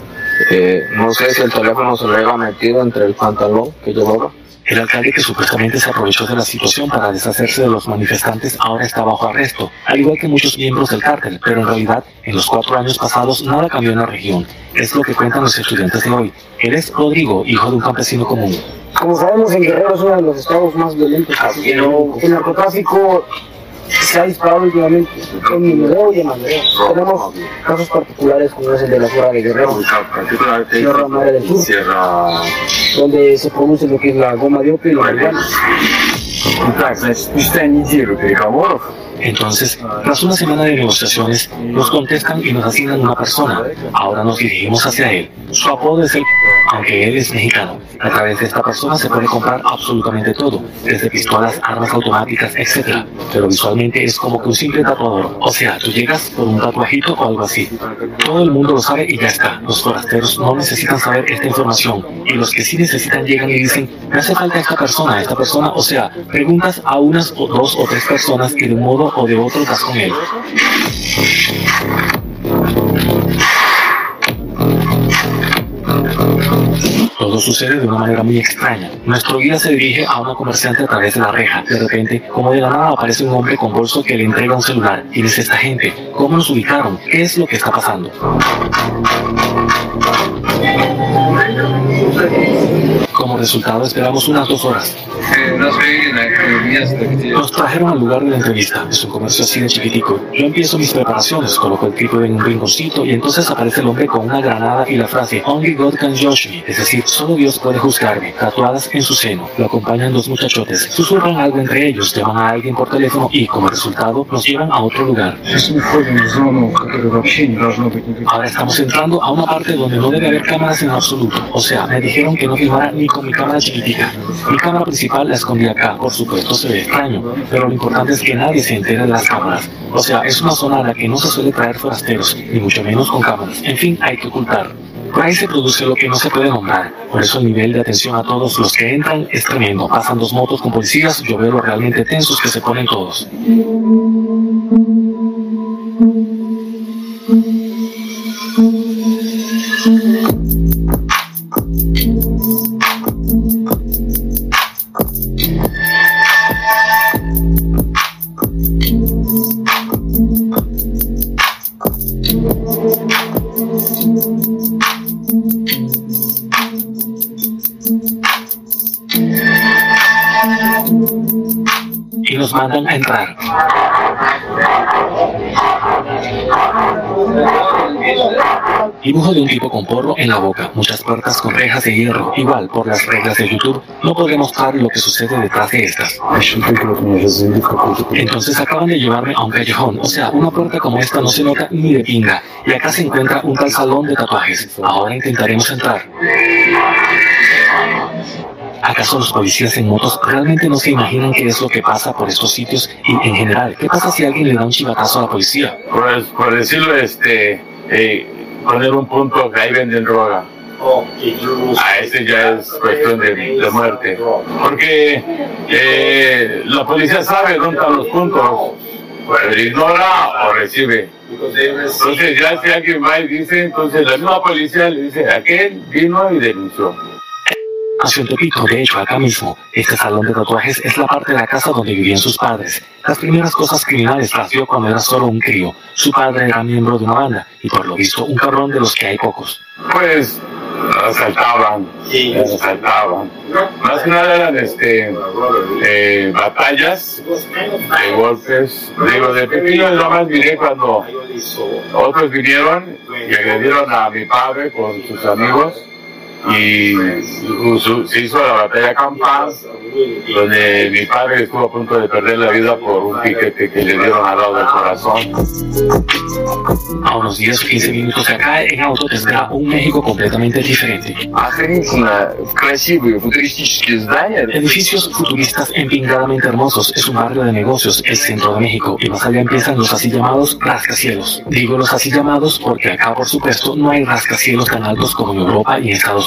Eh, no sé si el teléfono se le había metido entre el pantalón que llevaba. El alcalde que supuestamente se aprovechó de la situación para deshacerse de los manifestantes ahora está bajo arresto, al igual que muchos miembros del cártel, pero en realidad en los cuatro años pasados nada cambió en la región. Es lo que cuentan los estudiantes de hoy. Él es Rodrigo, hijo de un campesino común. Como sabemos, en Guerrero es uno de los estados más violentos. El narcotráfico se ha disparado últimamente en Minero y en. Tenemos casos particulares como es el de la Sierra de Guerrero, Sierra Madre del Sur, donde se produce lo que es la goma de opio y la marihuana. Entonces, tras una semana de negociaciones, nos contestan y nos asignan una persona. Ahora nos dirigimos hacia él. Su apodo es el aunque él es mexicano. A través de esta persona se puede comprar absolutamente todo, desde pistolas, armas automáticas, etc. Pero visualmente es como que un simple tatuador. O sea, tú llegas por un tatuajito o algo así. Todo el mundo lo sabe y ya está. Los forasteros no necesitan saber esta información. Y los que sí necesitan llegan y dicen, me hace falta esta persona, esta persona. O sea, preguntas a unas o dos o tres personas y de un modo o de otro él. Todo sucede de una manera muy extraña. Nuestro guía se dirige a una comerciante a través de la reja. De repente, como de la nada aparece un hombre con bolso que le entrega un celular. ¿Quién es esta gente? ¿Cómo nos ubicaron? ¿Qué es lo que está pasando? Resultado, esperamos unas dos horas. Nos trajeron al lugar de la entrevista. Es un comercio así de chiquitico. Yo empiezo mis preparaciones, coloco el trípode en un rinconcito y entonces aparece el hombre con una granada y la frase Only God can judge me, es decir, solo Dios puede juzgarme, tatuadas en su seno. Lo acompañan dos muchachotes, susurran algo entre ellos, llaman a alguien por teléfono y, como resultado, nos llevan a otro lugar. Ahora estamos entrando a una parte donde no debe haber cámaras en absoluto. O sea, me dijeron que no filmara ni con mi cámara chiquitica. Mi cámara principal la escondí acá, por supuesto se ve extraño, pero lo importante es que nadie se entere de las cámaras. O sea, es una zona a la que no se suele traer forasteros, ni mucho menos con cámaras. En fin, hay que ocultar. Por ahí se produce lo que no se puede nombrar. Por eso el nivel de atención a todos los que entran es tremendo. Pasan dos motos con policías, yo veo lo realmente tensos que se ponen todos. Dibujo de un tipo con porro en la boca, muchas puertas con rejas de hierro. Igual, por las reglas de YouTube, no podré mostrar lo que sucede detrás de estas. Entonces acaban de llevarme a un callejón, o sea, una puerta como esta no se nota ni de pinga. Y acá se encuentra un tal salón de tatuajes. Ahora intentaremos entrar. ¿Acaso los policías en motos realmente no se imaginan qué es lo que pasa por estos sitios y en general? ¿Qué pasa si alguien le da un chivatazo a la policía? Pues, por decirlo, este, eh, poner un punto que ahí venden droga. A ese ya es cuestión de, de muerte. Porque eh, la policía sabe dónde están los puntos. Pero ignora o recibe. Entonces ya si alguien va y dice, entonces la misma policía le dice, aquel vino y denunció. Hacia un Tepito, de hecho, acá mismo, este salón de tatuajes es la parte de la casa donde vivían sus padres. Las primeras cosas criminales las vio cuando era solo un crío. Su padre era miembro de una banda y por lo visto un cabrón de los que hay pocos. Pues asaltaban, asaltaban. Más que nada eran este, eh, batallas, de golpes. Digo, de pequeño nada más miré cuando otros vinieron y agredieron a mi padre con sus amigos y se hizo la batalla campal, donde mi padre estuvo a punto de perder la vida por un piquete que le dieron al lado del corazón. A unos 10 o 15 minutos acá en auto tendrá un México completamente diferente. Edificios futuristas empingadamente hermosos, es un barrio de negocios, el centro de México, y más allá empiezan los así llamados rascacielos. Digo los así llamados porque acá, por supuesto, no hay rascacielos tan altos como en Europa y en Estados Unidos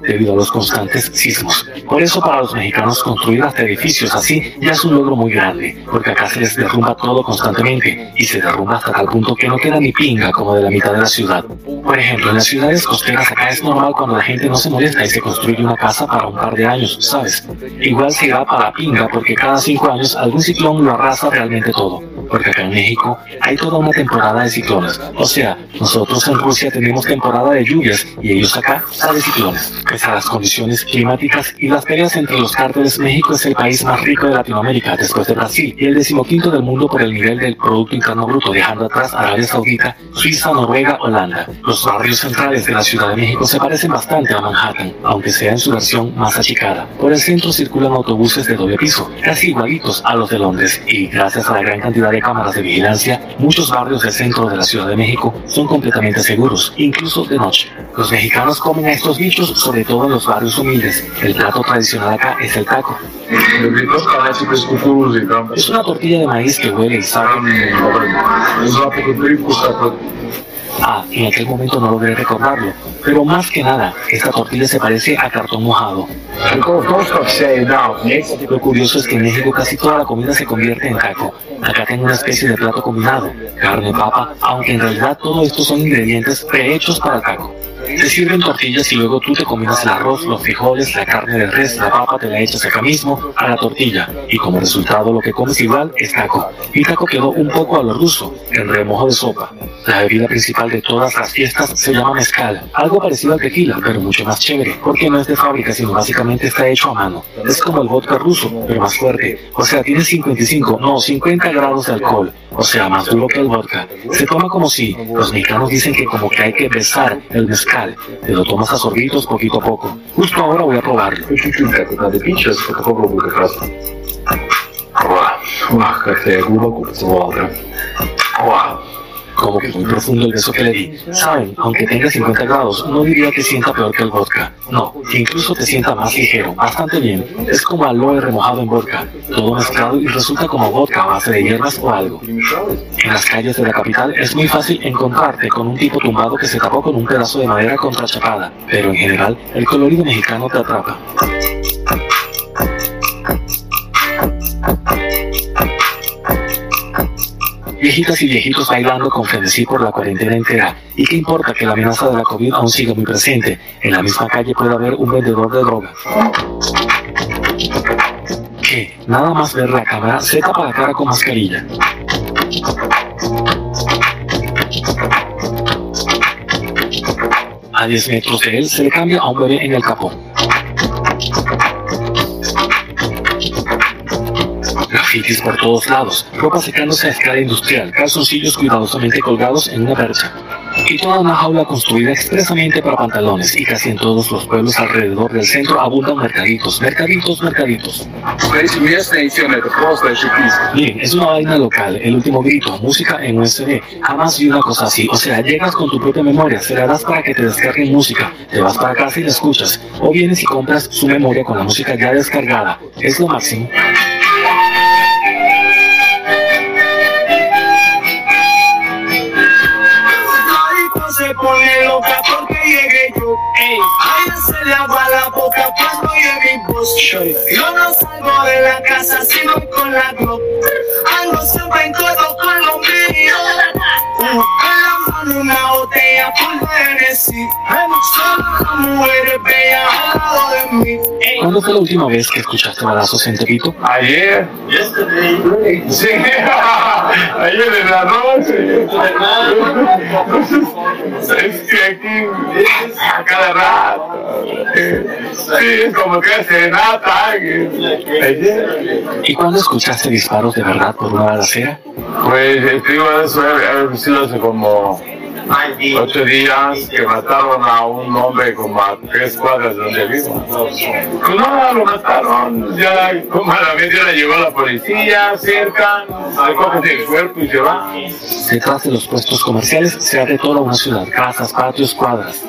debido a los constantes sismos. Por eso, para los mexicanos, construir hasta edificios así ya es un logro muy grande, porque acá se les derrumba todo constantemente, y se derrumba hasta tal punto que no queda ni pinga como de la mitad de la ciudad. Por ejemplo, en las ciudades costeras acá es normal cuando la gente no se molesta y se construye una casa para un par de años, ¿sabes? Igual se va para pinga porque cada cinco años algún ciclón lo arrasa realmente todo. Porque acá en México hay toda una temporada de ciclones. O sea, nosotros en Rusia tenemos temporada de lluvias y ellos acá de ciclones. Pese a las condiciones climáticas y las peleas entre los cárteles, México es el país más rico de Latinoamérica después de Brasil y el decimoquinto del mundo por el nivel del Producto Interno Bruto, dejando atrás Arabia Saudita, Suiza, Noruega, Holanda. Los barrios centrales de la Ciudad de México se parecen bastante a Manhattan, aunque sea en su versión más achicada. Por el centro circulan autobuses de doble piso, casi igualitos a los de Londres, y gracias a la gran cantidad de cámaras de vigilancia, muchos barrios del centro de la Ciudad de México son completamente seguros, incluso de noche. Los mexicanos comen a estos pueblitos, sobre todo en los barrios humildes. El plato tradicional acá es el taco. Es una tortilla de maíz que huele y sabe. Ah, en aquel momento no logré recordarlo, pero más que nada, esta tortilla se parece a cartón mojado. Lo curioso es que en México casi toda la comida se convierte en taco. Acá tengo una especie de plato combinado, carne, papa, aunque en realidad todo esto son ingredientes prehechos para el taco. Te sirven tortillas y luego tú te combinas el arroz, los frijoles, la carne de res, la papa, te la echas acá mismo a la tortilla. Y como resultado lo que comes igual es taco. Mi taco quedó un poco a lo ruso, en remojo de sopa. La bebida principal de todas las fiestas se llama mezcal, algo parecido al tequila, pero mucho más chévere, porque no es de fábrica, sino básicamente está hecho a mano. Es como el vodka ruso, pero más fuerte. O sea, tiene 55, no, 50 grados de alcohol. O sea, más duro que el vodka. Se toma como si, los mexicanos dicen que como que hay que besar el mezcal Te lo tomas a sorbitos poquito a poco. Justo ahora voy a probarlo. чуть-чуть как вот надо пить, сейчас это попробую как раз. Ах, как-то я глубоко поцеловал, да. Вау. Como que muy profundo el beso que le di. Saben, aunque tenga 50 grados, no diría que sienta peor que el vodka. No, que incluso te sienta más ligero, bastante bien. Es como aloe remojado en vodka, todo mezclado y resulta como vodka a base de hierbas o algo. En las calles de la capital es muy fácil encontrarte con un tipo tumbado que se tapó con un pedazo de madera contrachapada, pero en general el colorido mexicano te atrapa. Viejitas y viejitos bailando con frenesí por la cuarentena entera. ¿Y qué importa que la amenaza de la COVID aún siga muy presente? En la misma calle puede haber un vendedor de droga. ¿Qué? Nada más ver la cámara, se tapa la cara con mascarilla. A 10 metros de él se le cambia a un bebé en el capó. grafitis por todos lados, ropa secándose a escala industrial, calzoncillos cuidadosamente colgados en una percha. Y toda una jaula construida expresamente para pantalones, y casi en todos los pueblos alrededor del centro abundan mercaditos, mercaditos, mercaditos. Bien, es una vaina local, el último grito, música en USB. Jamás vi una cosa así, o sea, llegas con tu propia memoria, se la das para que te descarguen música, te vas para casa y la escuchas, o vienes y compras su memoria con la música ya descargada. Es lo máximo. Yo no salgo de la casa sino con la Glock. Ando siempre en todo con lo mío. En la mano una botella full de Hennessy. Solo las mujeres bellas al lado de mí. Ey, ¿Cuándo fue la última vez que escuchaste balazos en Tepito? Ayer. Sí. Ayer en la noche. Es que aquí a cada rato. Sí, es como que hace nada. Ayer. ¿Y cuándo escuchaste disparos de verdad por una balacera? Pues te digo, hace como Ocho días que mataron a un hombre como a tres cuadras donde vivo. No, lo mataron, ya como a la media llegó la policía cerca, recogen el cuerpo y se va. Detrás de los puestos comerciales se hace toda una ciudad, casas, patios, cuadras.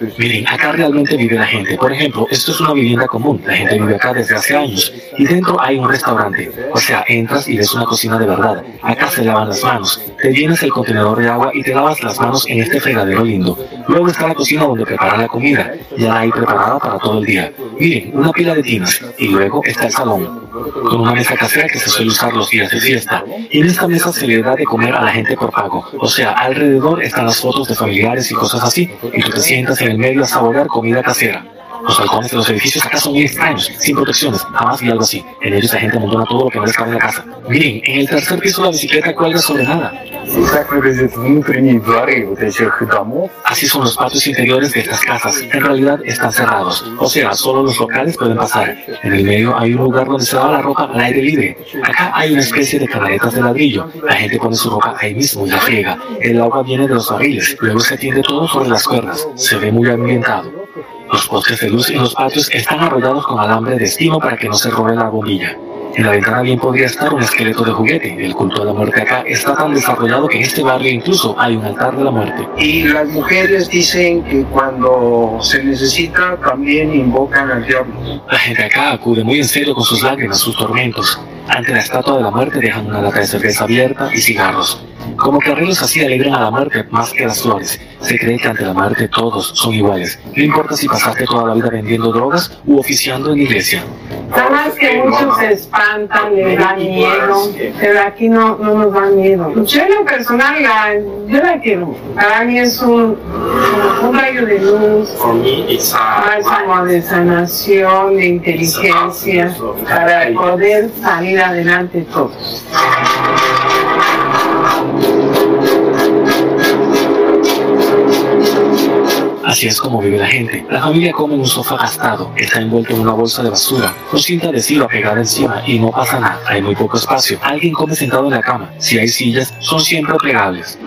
Este Miren, acá realmente vive la gente. Por ejemplo, esto es una vivienda común. La gente vive acá desde hace años. Y dentro hay un restaurante. O sea, entras y ves un una cocina de verdad. Acá se lavan las manos. Te llenas el contenedor de agua y te lavas las manos en este fregadero lindo. Luego está la cocina donde preparan la comida. Ya la hay preparada para todo el día. Miren, una pila de tinas. Y luego está el salón. Con una mesa casera que se suele usar los días de fiesta. Y en esta mesa se le da de comer a la gente por pago. O sea, alrededor están las fotos de familiares y cosas así. Y tú te sientas en el medio a saborear comida casera. Los balcones de los edificios acá son muy extraños, sin protecciones, jamás vi algo así. En ellos la gente amontona todo lo que no les cabe en la casa. Miren, en el tercer piso la bicicleta cuelga sobre nada. Así son los patios interiores de estas casas. En realidad están cerrados. O sea, solo los locales pueden pasar. En el medio hay un lugar donde se lava la ropa al aire libre. Acá hay una especie de canaletas de ladrillo. La gente pone su ropa ahí mismo y la friega. El agua viene de los barriles. Luego se tiende todo sobre las cuerdas. Se ve muy ambientado. Los postes de luz en los patios están arrollados con alambre de estimo para que no se robe la bombilla. En la ventana bien podría estar un esqueleto de juguete. El culto a la muerte acá está tan desarrollado que en este barrio incluso hay un altar de la muerte. Y las mujeres dicen que cuando se necesita también invocan al diablo. La gente acá acude muy en serio con sus lágrimas, sus tormentos. Ante la estatua de la muerte dejan una lata de cerveza abierta y cigarros. Como que arreglos así alegran a la muerte más que las flores. Se cree que ante la muerte todos son iguales. No importa si pasaste toda la vida vendiendo drogas u oficiando en la iglesia. Sabes que muchos se espantan, les da miedo, pero aquí no, no nos da miedo. Yo en lo personal, la, yo la quiero. Para mí es un, un rayo de luz, bálsamo de sanación, de inteligencia, para poder salir adelante todos. Así es como vive la gente. La familia come en un sofá gastado, está envuelto en una bolsa de basura, con cinta adhesiva pegada encima y no pasa nada. Hay muy poco espacio. Alguien come sentado en la cama. Si hay sillas, son siempre plegables.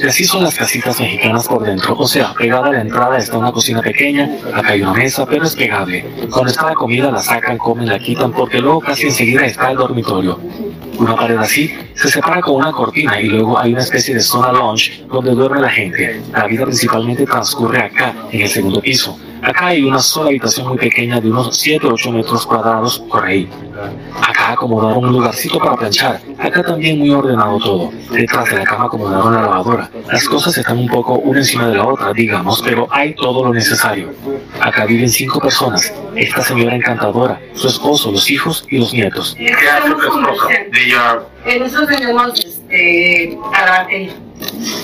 Y así son las casitas mexicanas por dentro. O sea, pegada a la entrada está una cocina pequeña, acá hay una mesa, pero es pegable. Cuando está la comida la sacan, comen, la quitan, porque luego casi enseguida está el dormitorio. Una pared así se separa con una cortina y luego hay una especie de zona lounge donde duerme la gente. La vida principalmente transcurre acá, en el segundo piso. Acá hay una sola habitación muy pequeña de unos 7 o 8 metros cuadrados por ahí. Acá acomodaron un lugarcito para planchar. Acá también muy ordenado todo. Detrás de la cama acomodaron la lavadora. Las cosas están un poco una encima de la otra, digamos, pero hay todo lo necesario. Acá viven cinco personas. Esta señora encantadora, su esposo, los hijos y los nietos. ¿Qué hace tu Eh, Nosotros tenemos este,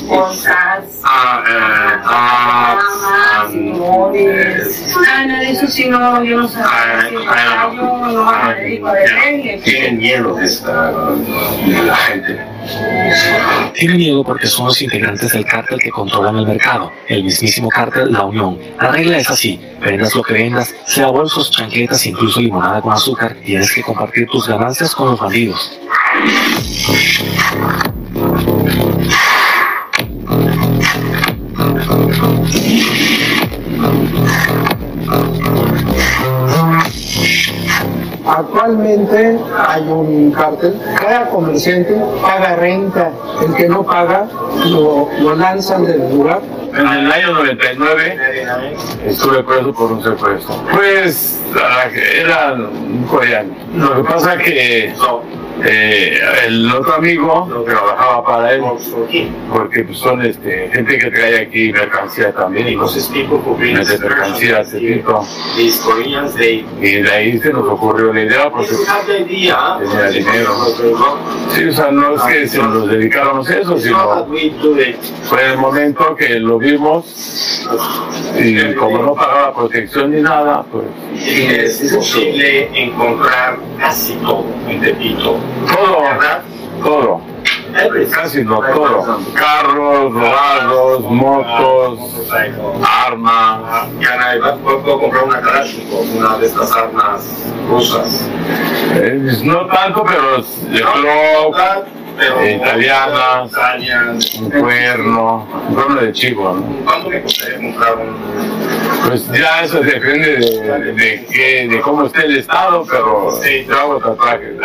bolsas, ah, eh, ah, camas, sillones. Ah, nada de eso sí, no, yo no sé. Ah, ah, Yo no me dedico a vender. tienen miedo de esta, de la gente. Tiene miedo porque son los integrantes del cártel que controlan el mercado, el mismísimo cártel La Unión. La regla es así, vendas lo que vendas, sea bolsos, chancletas, incluso limonada con azúcar, tienes que compartir tus ganancias con los bandidos. Actualmente hay un cártel, cada comerciante paga renta, el que no paga lo, lo lanzan del lugar. En el año 99 estuve preso por un secuestro. Pues era un coreano. Lo que pasa es que eh, el otro amigo trabajaba para él porque pues, son este, gente que trae aquí mercancía también y nos explico de mercancía ese tipo. Y de ahí se nos ocurrió la idea porque tenía dinero. Sí, o sea, no es que se nos dedicáramos a eso, sino fue el momento que lo vimos y como no pagaba protección ni nada, pues Es posible encontrar casi todo en Tepito. Todo, todo. casi no todo. Carros, robados, motos, armas. ¿Puedo comprar una Kalashnikov, una de estas armas rusas? No tanto, pero Glock, eh, italiana, un cuerno, un cuerno de chivo. ¿no? ¿Cuánto me costaría comprar un pues ya eso depende de, de, qué, de cómo esté el estado, pero sí, yo hago tatuajes.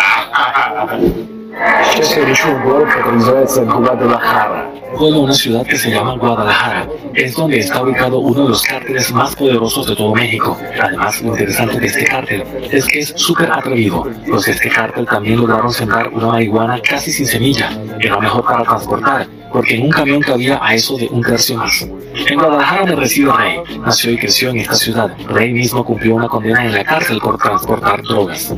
Yo soy un lugar que pertenece a Guadalajara. Pueblo, una ciudad que se llama Guadalajara. Es donde está ubicado uno de los cárteles más poderosos de todo México. Además, lo interesante de este cártel es que es súper atrevido, pues este cártel también lograron sembrar una marihuana casi sin semilla. que Era mejor para transportar porque en un camión cabía a eso de un tercio más. En Guadalajara me recibe Rey. Nació y creció en esta ciudad. Rey mismo cumplió una condena en la cárcel por transportar drogas.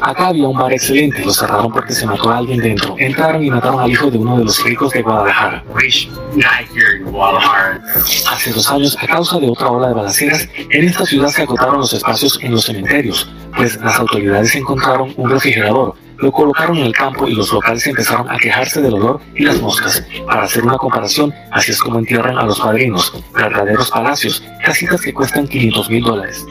Acá había un bar excelente, lo cerraron porque se mató a alguien dentro. Entraron y mataron al hijo de uno de los ricos de Guadalajara. Hace dos años, a causa de otra ola de balaceras, en esta ciudad se agotaron los espacios en los cementerios, pues las autoridades encontraron un refrigerador, lo colocaron en el campo y los locales empezaron a quejarse del olor y las moscas. Para hacer una comparación, así es como entierran a los padrinos, verdaderos palacios, casitas que cuestan 500 mil dólares.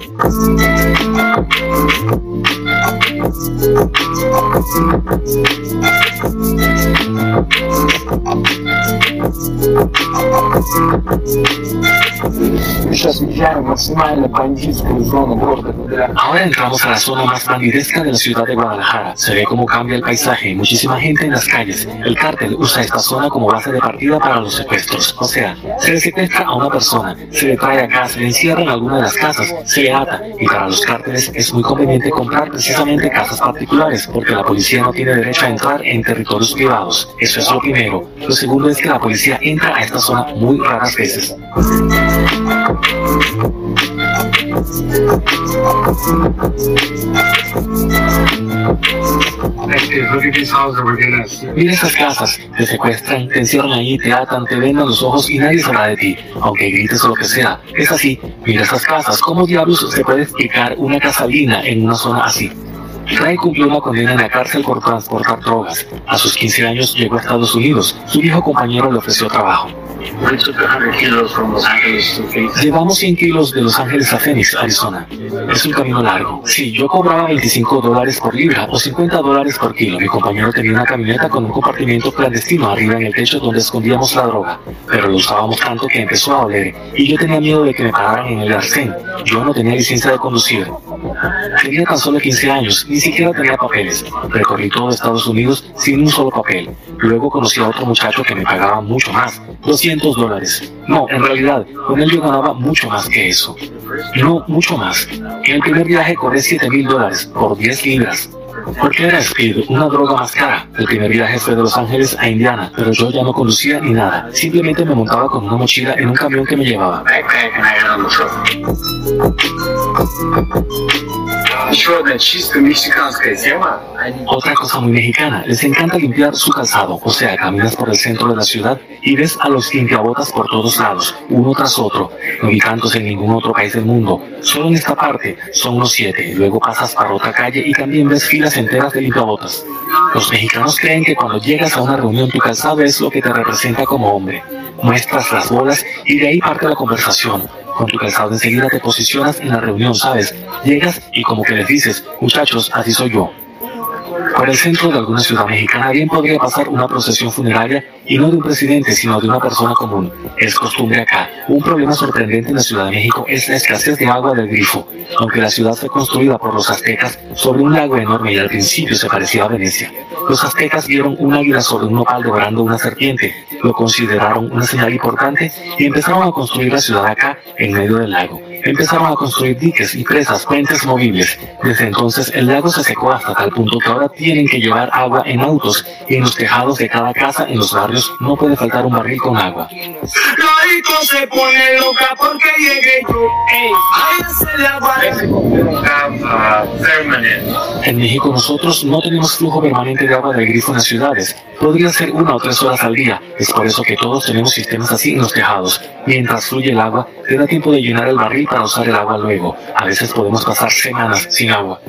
Сейчас въезжаем в максимально бандитскую зону города Гуадалахара. Ahora entramos a la zona más bandidesca de la ciudad de Guadalajara. Se ve cómo cambia el paisaje y muchísima gente en las calles. El cártel usa esta zona como base de partida para los secuestros. O sea, se le secuestra a una persona, se le trae acá, se le encierra en alguna de las casas, se le ata. Y para los cárteles es muy conveniente comprar precisamente casas particulares, porque la policía no tiene derecho a entrar en territorios privados. Eso es lo primero. Lo segundo es que la policía entra a esta zona muy raras veces. Mira esas casas, te secuestran, te encierran ahí, te atan, te vendan los ojos y nadie sabrá de ti, aunque grites o lo que sea. Es así, mira esas casas, ¿cómo diablos se puede explicar una casa en una zona así? Ray cumplió una condena en la cárcel por transportar drogas. A sus 15 años llegó a Estados Unidos. Su viejo compañero le ofreció trabajo. We took 100 kilos from Los Angeles to Phoenix. Llevamos 100 kilos de Los Ángeles a Phoenix, Arizona. Es un camino largo. Sí, yo cobraba 25 dólares por libra o 50 dólares por kilo. Mi compañero tenía una camioneta con un compartimento clandestino arriba en el techo donde escondíamos la droga. Pero lo usábamos tanto que empezó a oler y yo tenía miedo de que me pararan en el arcén. Yo no tenía licencia de conducir. Tenía tan solo 15 años, ni siquiera tenía papeles. Recorrí todo Estados Unidos sin un solo papel. Luego conocí a otro muchacho que me pagaba mucho más, 200 dólares. No, en realidad, con él yo ganaba mucho más que eso. No, mucho más. En el primer viaje cobré 7 mil dólares por 10 libras. Porque era Speed, una droga más cara. El primer viaje fue de Los Ángeles a Indiana, pero yo ya no conducía ni nada. Simplemente me montaba con una mochila en un camión que me llevaba. Backpack and I got on the truck. Еще одна чисто мексиканская тема. Они Otra cosa muy mexicana, les encanta limpiar su calzado, o sea, caminas por el centro de la ciudad y ves a los limpiabotas por todos lados, uno tras otro. No vi tantos en ningún otro país del mundo, solo en esta parte son unos siete, luego pasas para otra calle y también ves filas enteras de limpiabotas. Los mexicanos creen que cuando llegas a una reunión tu calzado es lo que te representa como hombre. Muestras las bolas y de ahí parte la conversación. Con tu calzado enseguida te posicionas en la reunión, ¿sabes? Llegas y como que les dices, muchachos, así soy yo. Por el centro de alguna ciudad mexicana bien podría pasar una procesión funeraria y no de un presidente, sino de una persona común. Es costumbre acá. Un problema sorprendente en la Ciudad de México es la escasez de agua del grifo. Aunque la ciudad fue construida por los aztecas sobre un lago enorme y al principio se parecía a Venecia, los aztecas vieron un águila sobre un nopal devorando una serpiente, lo consideraron una señal importante y empezaron a construir la ciudad acá, en medio del lago. Empezaron a construir diques y presas, puentes movibles. Desde entonces el lago se secó hasta tal punto que ahora tienen que llevar agua en autos y en los tejados de cada casa en los barrios no puede faltar un barril con agua. Disco se pone loca porque llegué yo. En México nosotros no tenemos flujo permanente de agua del grifo en las ciudades. Podría ser una o tres horas al día. Es por eso que todos tenemos sistemas así en los tejados. Mientras fluye el agua, te da tiempo de llenar el barril para usar el agua luego. A veces podemos pasar semanas sin agua.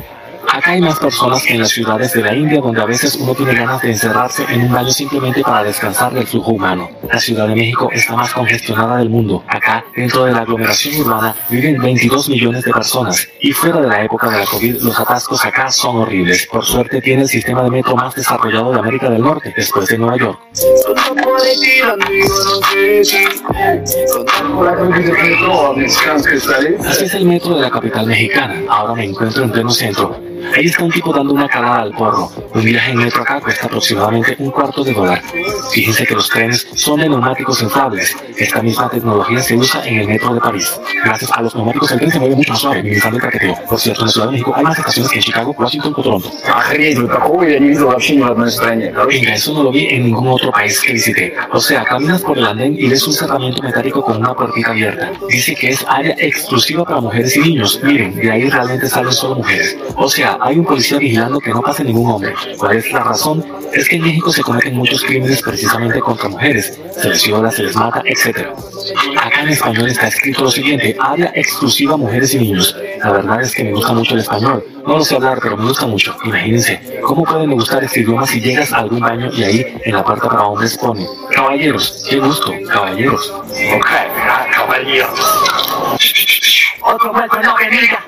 Acá hay más personas que en las ciudades de la India, donde a veces uno tiene ganas de encerrarse en un baño simplemente para descansar del flujo humano. La Ciudad de México está más congestionada del mundo. Acá, dentro de la aglomeración urbana, viven 22 millones de personas. Y fuera de la época de la COVID, los atascos acá son horribles. Por suerte, tiene el sistema de metro más desarrollado de América del Norte, después de Nueva York. Así es el metro de la capital mexicana. Ahora me encuentro en pleno centro. Ahí está un tipo dando una calada al porro. Un viaje en metro acá cuesta aproximadamente un cuarto de dólar. Fíjense que los trenes son de neumáticos inflables. Esta misma tecnología se usa en el metro de París. Gracias a los neumáticos el tren se mueve mucho más suave, minimizando el traqueteo. Por cierto, en la Ciudad de México hay más estaciones que en Chicago, Washington o Toronto. Venga, eso no lo vi en ningún otro país que visité. O sea, caminas por el andén y ves un cerramiento metálico con una puertita abierta. Dice que es área exclusiva para mujeres y niños. Miren, de ahí realmente salen solo mujeres. O sea, hay un policía vigilando que no pase ningún hombre. ¿Cuál es la razón? Es que en México se cometen muchos crímenes precisamente contra mujeres. Se les viola, se les mata, etc. Acá en español está escrito lo siguiente, área exclusiva mujeres y niños. La verdad es que me gusta mucho el español. No lo sé hablar, pero me gusta mucho. Imagínense, ¿cómo pueden me gustar este idioma si llegas a algún baño y ahí en la puerta para hombres pone caballeros? ¡Qué gusto! Caballeros. Ok, caballeros. Otro vuelto en la avenida.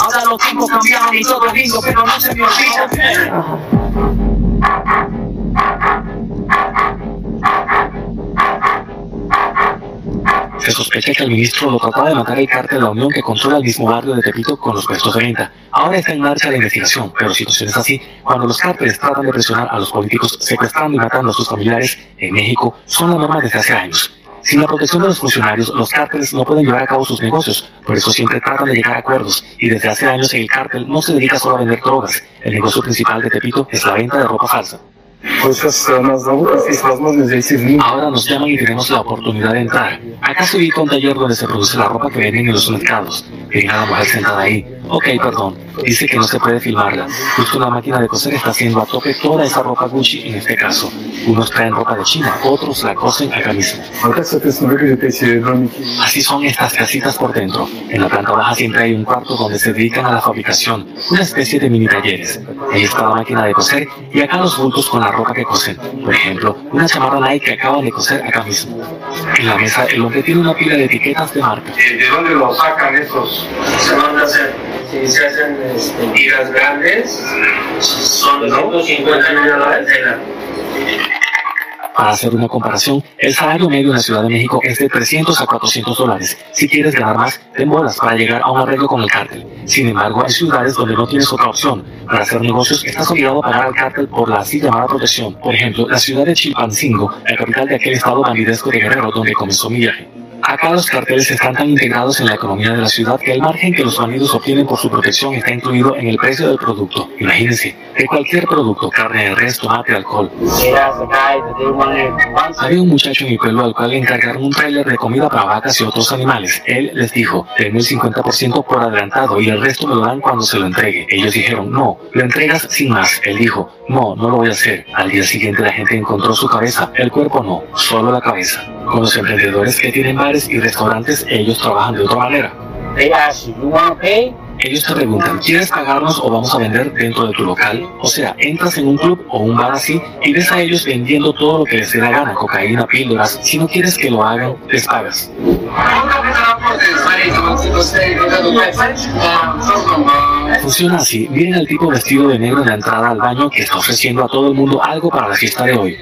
Ahora los tiempos cambiaron y todo lindo, pero no se me olvida. Se sospecha que el ministro lo trataba de matar el cártel de la Unión que controla el mismo barrio de Tepito con los puestos de venta. Ahora está en marcha la investigación, pero situaciones así, cuando los cárteles tratan de presionar a los políticos secuestrando y matando a sus familiares en México, son la norma desde hace años. Sin la protección de los funcionarios, los cárteles no pueden llevar a cabo sus negocios, por eso siempre tratan de llegar a acuerdos, y desde hace años el cártel no se dedica solo a vender drogas, el negocio principal de Tepito es la venta de ropa falsa. Ahora nos llaman y tenemos la oportunidad de entrar. Acá se ubica un taller donde se produce la ropa que venden en los mercados. Ven a la mujer sentada ahí. Ok, perdón. Dice que no se puede filmarla. Justo una máquina de coser está haciendo a tope toda esa ropa Gucci en este caso. Unos traen ropa de China, otros la cosen acá mismo. Así son estas casitas por dentro. En la planta baja siempre hay un cuarto donde se dedican a la fabricación, una especie de mini talleres. Ahí está la máquina de coser y acá los bultos con la ropa que cosen. Por ejemplo, una chamarra Nike que acaban de coser acá mismo. En la mesa el hombre tiene una pila de etiquetas de marca. ¿De dónde lo sacan estos? Se van a hacer, si se hacen este, tiras grandes, son 150 dólares de tela. Para hacer una comparación, el salario medio en la Ciudad de México es de 300 a 400 dólares. Si quieres ganar más, ten bolas para llegar a un arreglo con el cártel. Sin embargo, hay ciudades donde no tienes otra opción. Para hacer negocios, estás obligado a pagar al cártel por la así llamada protección. Por ejemplo, la ciudad de Chilpancingo, la capital de aquel estado bandidesco de Guerrero, donde comenzó mi viaje. Acá los carteles están tan integrados en la economía de la ciudad que el margen que los bandidos obtienen por su protección está incluido en el precio del producto. Imagínense, de cualquier producto, carne de res, tomate, alcohol. Había un muchacho en mi pueblo al cual le encargaron un tráiler de comida para vacas y otros animales. Él les dijo, denme el 50% por adelantado y el resto me lo dan cuando se lo entregue. Ellos dijeron, no, lo entregas sin más. Él dijo, no, no lo voy a hacer. Al día siguiente la gente encontró su cabeza, el cuerpo no, solo la cabeza. Con los emprendedores que tienen bares y restaurantes, ellos trabajan de otra manera. Ellos te preguntan, ¿quieres pagarnos o vamos a vender dentro de tu local? O sea, entras en un club o un bar así y ves a ellos vendiendo todo lo que les dé la gana, cocaína, píldoras. Si no quieres que lo hagan, les pagas. Funciona así. Miren al tipo vestido de negro en la entrada al baño que está ofreciendo a todo el mundo algo para la fiesta de hoy.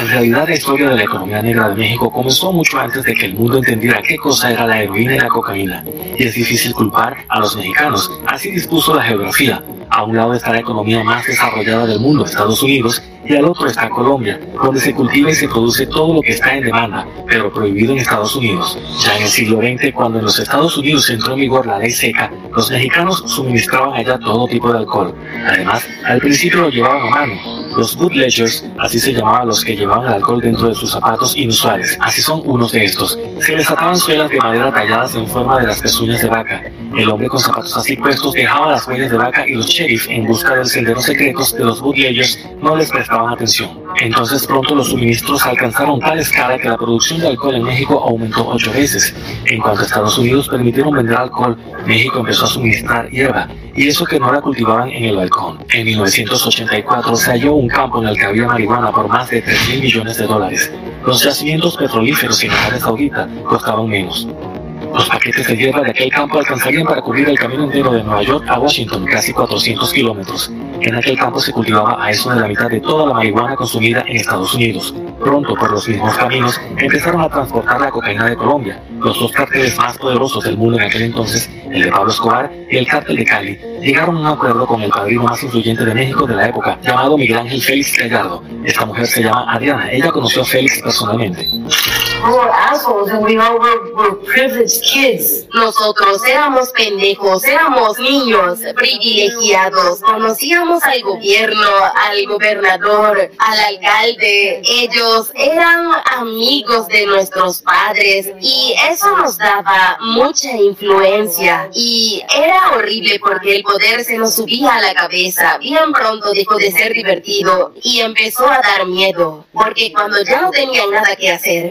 En realidad la historia de la economía negra de México comenzó mucho antes de que el mundo entendiera qué cosa era la heroína y la cocaína. Y es difícil culpar a los mexicanos. Así dispuso la geografía. A un lado está la economía más desarrollada del mundo, Estados Unidos, y al otro está Colombia, donde se cultiva y se produce todo lo que está en demanda, pero prohibido en Estados Unidos. Ya en el siglo XX, cuando en los Estados Unidos entró en vigor la ley seca, los mexicanos suministraban allá todo tipo de alcohol. Además, al principio lo llevaban a mano. Los bootleggers, así se llamaban los que llevaban el alcohol dentro de sus zapatos inusuales. Así son unos de estos. Se les ataban suelas de madera talladas en forma de las pezuñas de vaca. El hombre con zapatos así puestos dejaba las huellas de vaca y los sheriff, en busca del sendero secretos de los bootleggers, no les prestaban atención. Entonces pronto los suministros alcanzaron tal escala que la producción de alcohol en México aumentó ocho veces. En cuanto a Estados Unidos permitieron vender alcohol, México empezó a suministrar hierba, y eso que no la cultivaban en el balcón. En 1984 se halló un campo en el que había marihuana por más de 3 mil millones de dólares. Los yacimientos petrolíferos en Arabia Saudita costaban menos. Los paquetes de hierba de aquel campo alcanzarían para cubrir el camino entero de Nueva York a Washington, casi 400 kilómetros. En aquel campo se cultivaba a eso de la mitad de toda la marihuana consumida en Estados Unidos. Pronto, por los mismos caminos, empezaron a transportar la cocaína de Colombia. Los dos cárteles más poderosos del mundo en aquel entonces, el de Pablo Escobar y el cártel de Cali, llegaron a un acuerdo con el padrino más influyente de México de la época, llamado Miguel Ángel Félix Gallardo. Esta mujer se llama Adriana. Ella conoció a Félix personalmente. Nosotros éramos pendejos, éramos niños privilegiados. Conocíamos al gobierno, al gobernador, al alcalde. Ellos eran amigos de nuestros padres y eso nos daba mucha influencia. Y era horrible porque el poder se nos subía a la cabeza. Bien pronto dejó de ser divertido y empezó a dar miedo. Porque cuando ya no tenían nada que hacer,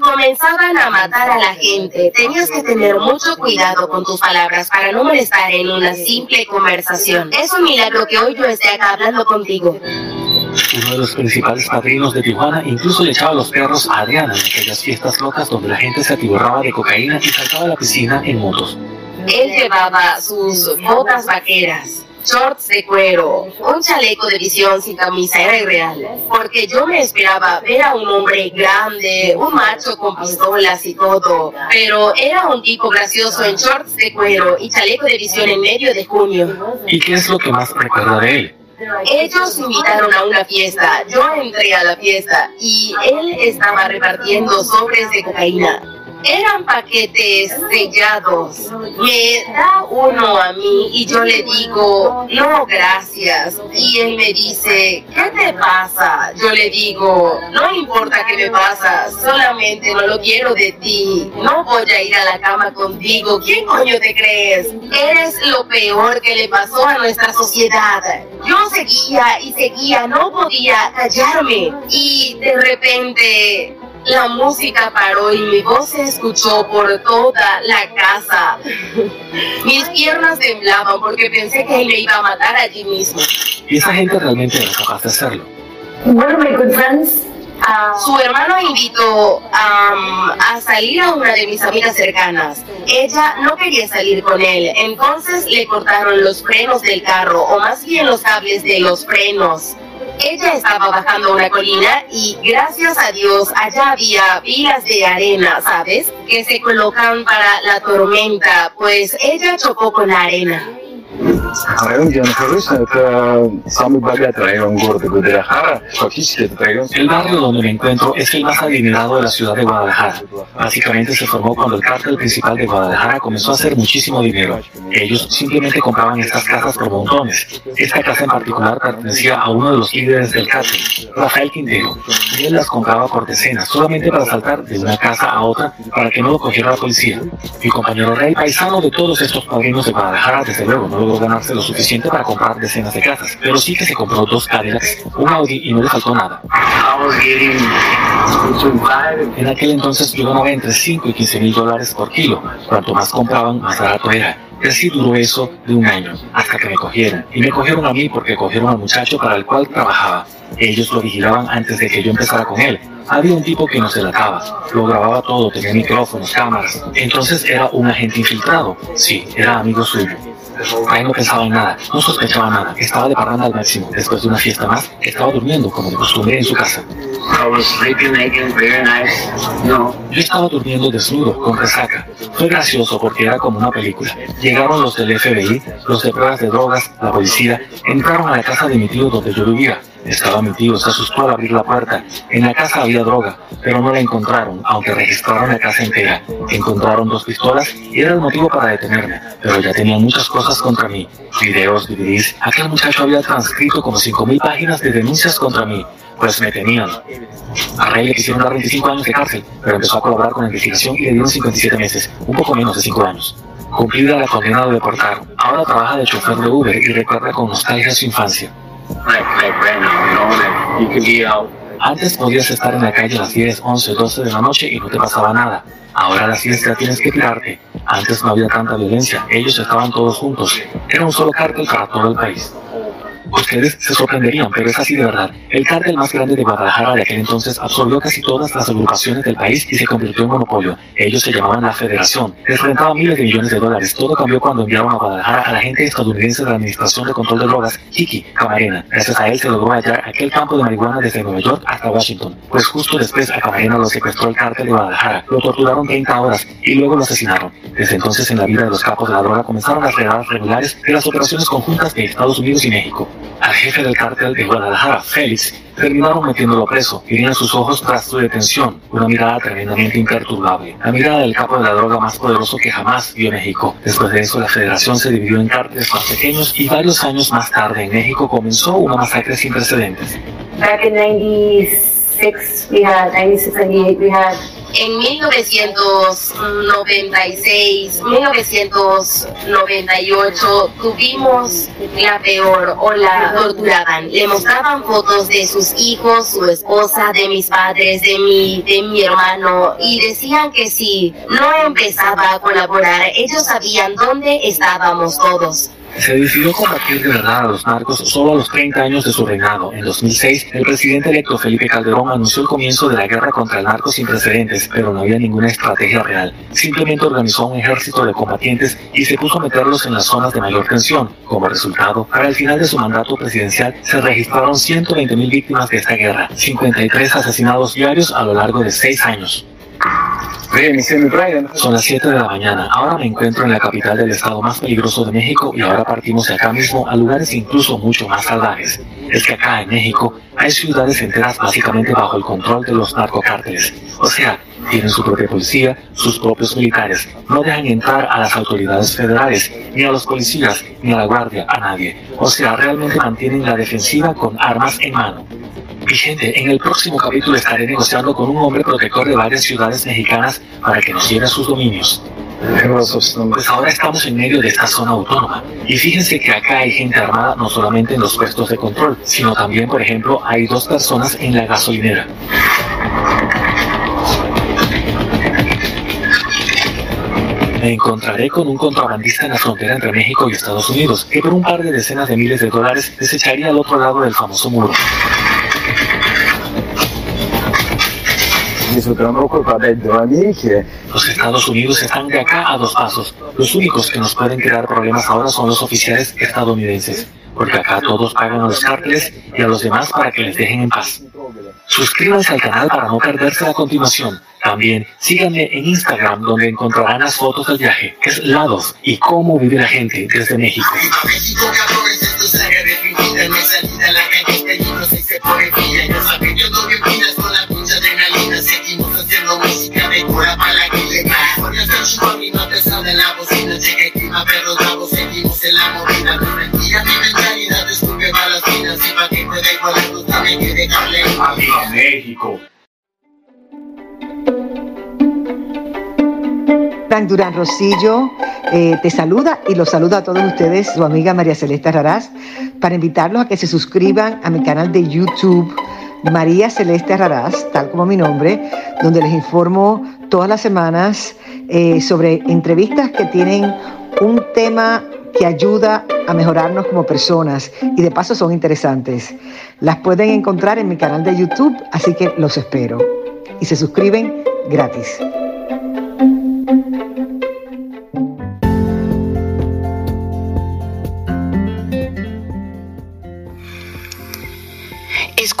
comenzaban a matar a la gente. Tenías que tener mucho cuidado con tus palabras para no molestar en una simple conversación. Es un milagro que hoy yo esté acá hablando contigo. Uno de los principales padrinos de Tijuana incluso le echaba los perros a Adriana en aquellas fiestas locas donde la gente se atiborraba de cocaína y saltaba a la piscina en motos. Él llevaba sus botas vaqueras, shorts de cuero, un chaleco de visión sin camisa, era irreal. Porque yo me esperaba ver a un hombre grande, un macho con pistolas y todo. Pero era un tipo gracioso en shorts de cuero y chaleco de visión en medio de junio. ¿Y qué es lo que más recuerda de él? Ellos me invitaron a una fiesta, yo entré a la fiesta y él estaba repartiendo sobres de cocaína. Eran paquetes sellados. Me da uno a mí y yo le digo, no, gracias. Y él me dice, ¿qué te pasa? Yo le digo, no importa qué me pasa, solamente no lo quiero de ti. No voy a ir a la cama contigo. ¿Quién coño te crees? Eres lo peor que le pasó a nuestra sociedad. Yo seguía y seguía, no podía callarme. Y de repente la música paró y mi voz se escuchó por toda la casa. Mis piernas temblaban porque pensé que él me iba a matar allí mismo. Y esa gente realmente era capaz de hacerlo. Su hermano invitó um, a salir a una de mis amigas cercanas. Ella no quería salir con él, entonces le cortaron los frenos del carro, o más bien los cables de los frenos. Ella estaba bajando una colina y gracias a Dios allá había pilas de arena, ¿sabes? Que se colocan para la tormenta, pues ella chocó con la arena Район, где я нахожусь, это самый богатый район города Гвадалахара. Фактически этот район... El barrio donde me encuentro es el más adinerado de la ciudad de Guadalajara. Básicamente se formó cuando el cártel principal de Guadalajara comenzó a hacer muchísimo dinero. Ellos simplemente compraban estas casas por montones. Esta casa en particular pertenecía a uno de los líderes del cártel, Rafael Quintero, y él las compraba por decenas, solamente para saltar de una casa a otra para que no lo cogiera la policía. Mi compañero Rey, paisano de todos estos padrinos de Guadalajara, desde luego no logró ganarse lo suficiente para comprar decenas de casas, pero sí que se compró dos Cadillacs, un Audi y no le faltó nada. En aquel entonces yo ganaba entre 5 y 15 mil dólares por kilo. Cuanto más compraban, más barato era. Y así duró eso de un año, hasta que me cogieron. Y me cogieron a mí porque cogieron al muchacho para el cual trabajaba. Ellos lo vigilaban antes de que yo empezara con él. Había un tipo que nos delataba, lo grababa todo, tenía micrófonos, cámaras. Entonces era un agente infiltrado. Sí, era amigo suyo. Ahí no pensaba en nada, no sospechaba nada, estaba de parranda al máximo. Después de una fiesta más, estaba durmiendo como de costumbre en su casa. No, yo estaba durmiendo desnudo, con resaca. Fue gracioso porque era como una película. Llegaron los del FBI, los de pruebas de drogas, la policía, entraron a la casa de mi tío donde yo vivía. Estaba mi tío, se asustó al abrir la puerta. En la casa había droga, pero no la encontraron, aunque registraron la casa entera. Encontraron dos pistolas y era el motivo para detenerme, pero ya tenían muchas cosas contra mí. Videos, DVDs. Aquel muchacho había transcrito como 5.000 páginas de denuncias contra mí. Pues me tenían. A Rey le quisieron dar 25 años de cárcel, pero empezó a colaborar con la investigación y le dieron 57 meses, un poco menos de 5 años. Cumplida la condena lo deportaron. Ahora trabaja de chofer de Uber y recuerda con nostalgia su infancia. Antes podías estar en la calle a las 10, 11, 12 de la noche y no te pasaba nada. Ahora a las 10 ya tienes que tirarte. Antes no había tanta violencia, ellos estaban todos juntos. Era un solo cártel para todo el país. Ustedes se sorprenderían, pero es así de verdad. El cártel más grande de Guadalajara de aquel entonces absorbió casi todas las agrupaciones del país y se convirtió en monopolio. Ellos se llamaban la Federación. Les rentaban miles de millones de dólares. Todo cambió cuando enviaron a Guadalajara a la gente estadounidense de la Administración de Control de Drogas, Kiki Camarena. Gracias a él se logró hallar aquel campo de marihuana desde Nueva York hasta Washington. Pues justo después a Camarena lo secuestró el cártel de Guadalajara. Lo torturaron 30 horas y luego lo asesinaron. Desde entonces en la vida de los capos de la droga comenzaron las redadas regulares de las operaciones conjuntas de Estados Unidos y México. Al jefe del cártel de Guadalajara, Félix, terminaron metiéndolo preso y sus ojos tras su detención una mirada tremendamente imperturbable. La mirada del capo de la droga más poderoso que jamás vio México. Después de eso, la federación se dividió en cárteles más pequeños y varios años más tarde en México comenzó una masacre sin precedentes. Back in 96, we had 96, 98, we had En 1996, 1998 tuvimos la peor ola. Torturaban, le mostraban fotos de sus hijos, su esposa, de mis padres, de mi, de mi hermano y decían que si no empezaba a colaborar, ellos sabían dónde estábamos todos. Se decidió combatir de verdad a los narcos solo a los 30 años de su reinado. En 2006, el presidente electo Felipe Calderón anunció el comienzo de la guerra contra el narco sin precedentes, pero no había ninguna estrategia real. Simplemente organizó un ejército de combatientes y se puso a meterlos en las zonas de mayor tensión. Como resultado, para el final de su mandato presidencial se registraron 120.000 víctimas de esta guerra, 53 asesinados diarios a lo largo de 6 años. Son las 7 de la mañana. Ahora me encuentro en la capital del estado más peligroso de México y ahora partimos de acá mismo a lugares incluso mucho más salvajes. Es que acá en México hay ciudades enteras básicamente bajo el control de los narcocárteles. O sea, tienen su propia policía, sus propios militares. No dejan entrar a las autoridades federales, ni a los policías, ni a la guardia, a nadie. O sea, realmente mantienen la defensiva con armas en mano. Mi gente, en el próximo capítulo estaré negociando con un hombre protector de varias ciudades mexicanas para que nos lleve a sus dominios. Pues ahora estamos en medio de esta zona autónoma. Y fíjense que acá hay gente armada no solamente en los puestos de control, sino también, por ejemplo, hay dos personas en la gasolinera. Me encontraré con un contrabandista en la frontera entre México y Estados Unidos, que por un par de decenas de miles de dólares desecharía al otro lado del famoso muro. Los Estados Unidos están de acá a dos pasos. Los únicos que nos pueden crear problemas ahora son los oficiales estadounidenses, porque acá todos pagan a los cárteles y a los demás para que les dejen en paz. Suscríbanse al canal para no perderse a continuación. También síganme en Instagram donde encontrarán las fotos del viaje, es Lados y cómo vive la gente desde México. Cura para la que le cae. Por eso yo mi no te sale la bocina. Llega el clima, pero bravo, seguimos en la movida. No mentira, mi mentalidad disculpe balas finas. Y para que pueda igualarnos, tiene que dejarle. Arriba México. Frank Durán Rosillo eh, te saluda y los saluda a todos ustedes, su amiga María Celeste Raraz, para invitarlos a que se suscriban a mi canal de YouTube María Celeste Raraz, tal como mi nombre, donde les informo todas las semanas eh, sobre entrevistas que tienen un tema que ayuda a mejorarnos como personas y de paso son interesantes. Las pueden encontrar en mi canal de YouTube, así que los espero. Y se suscriben gratis.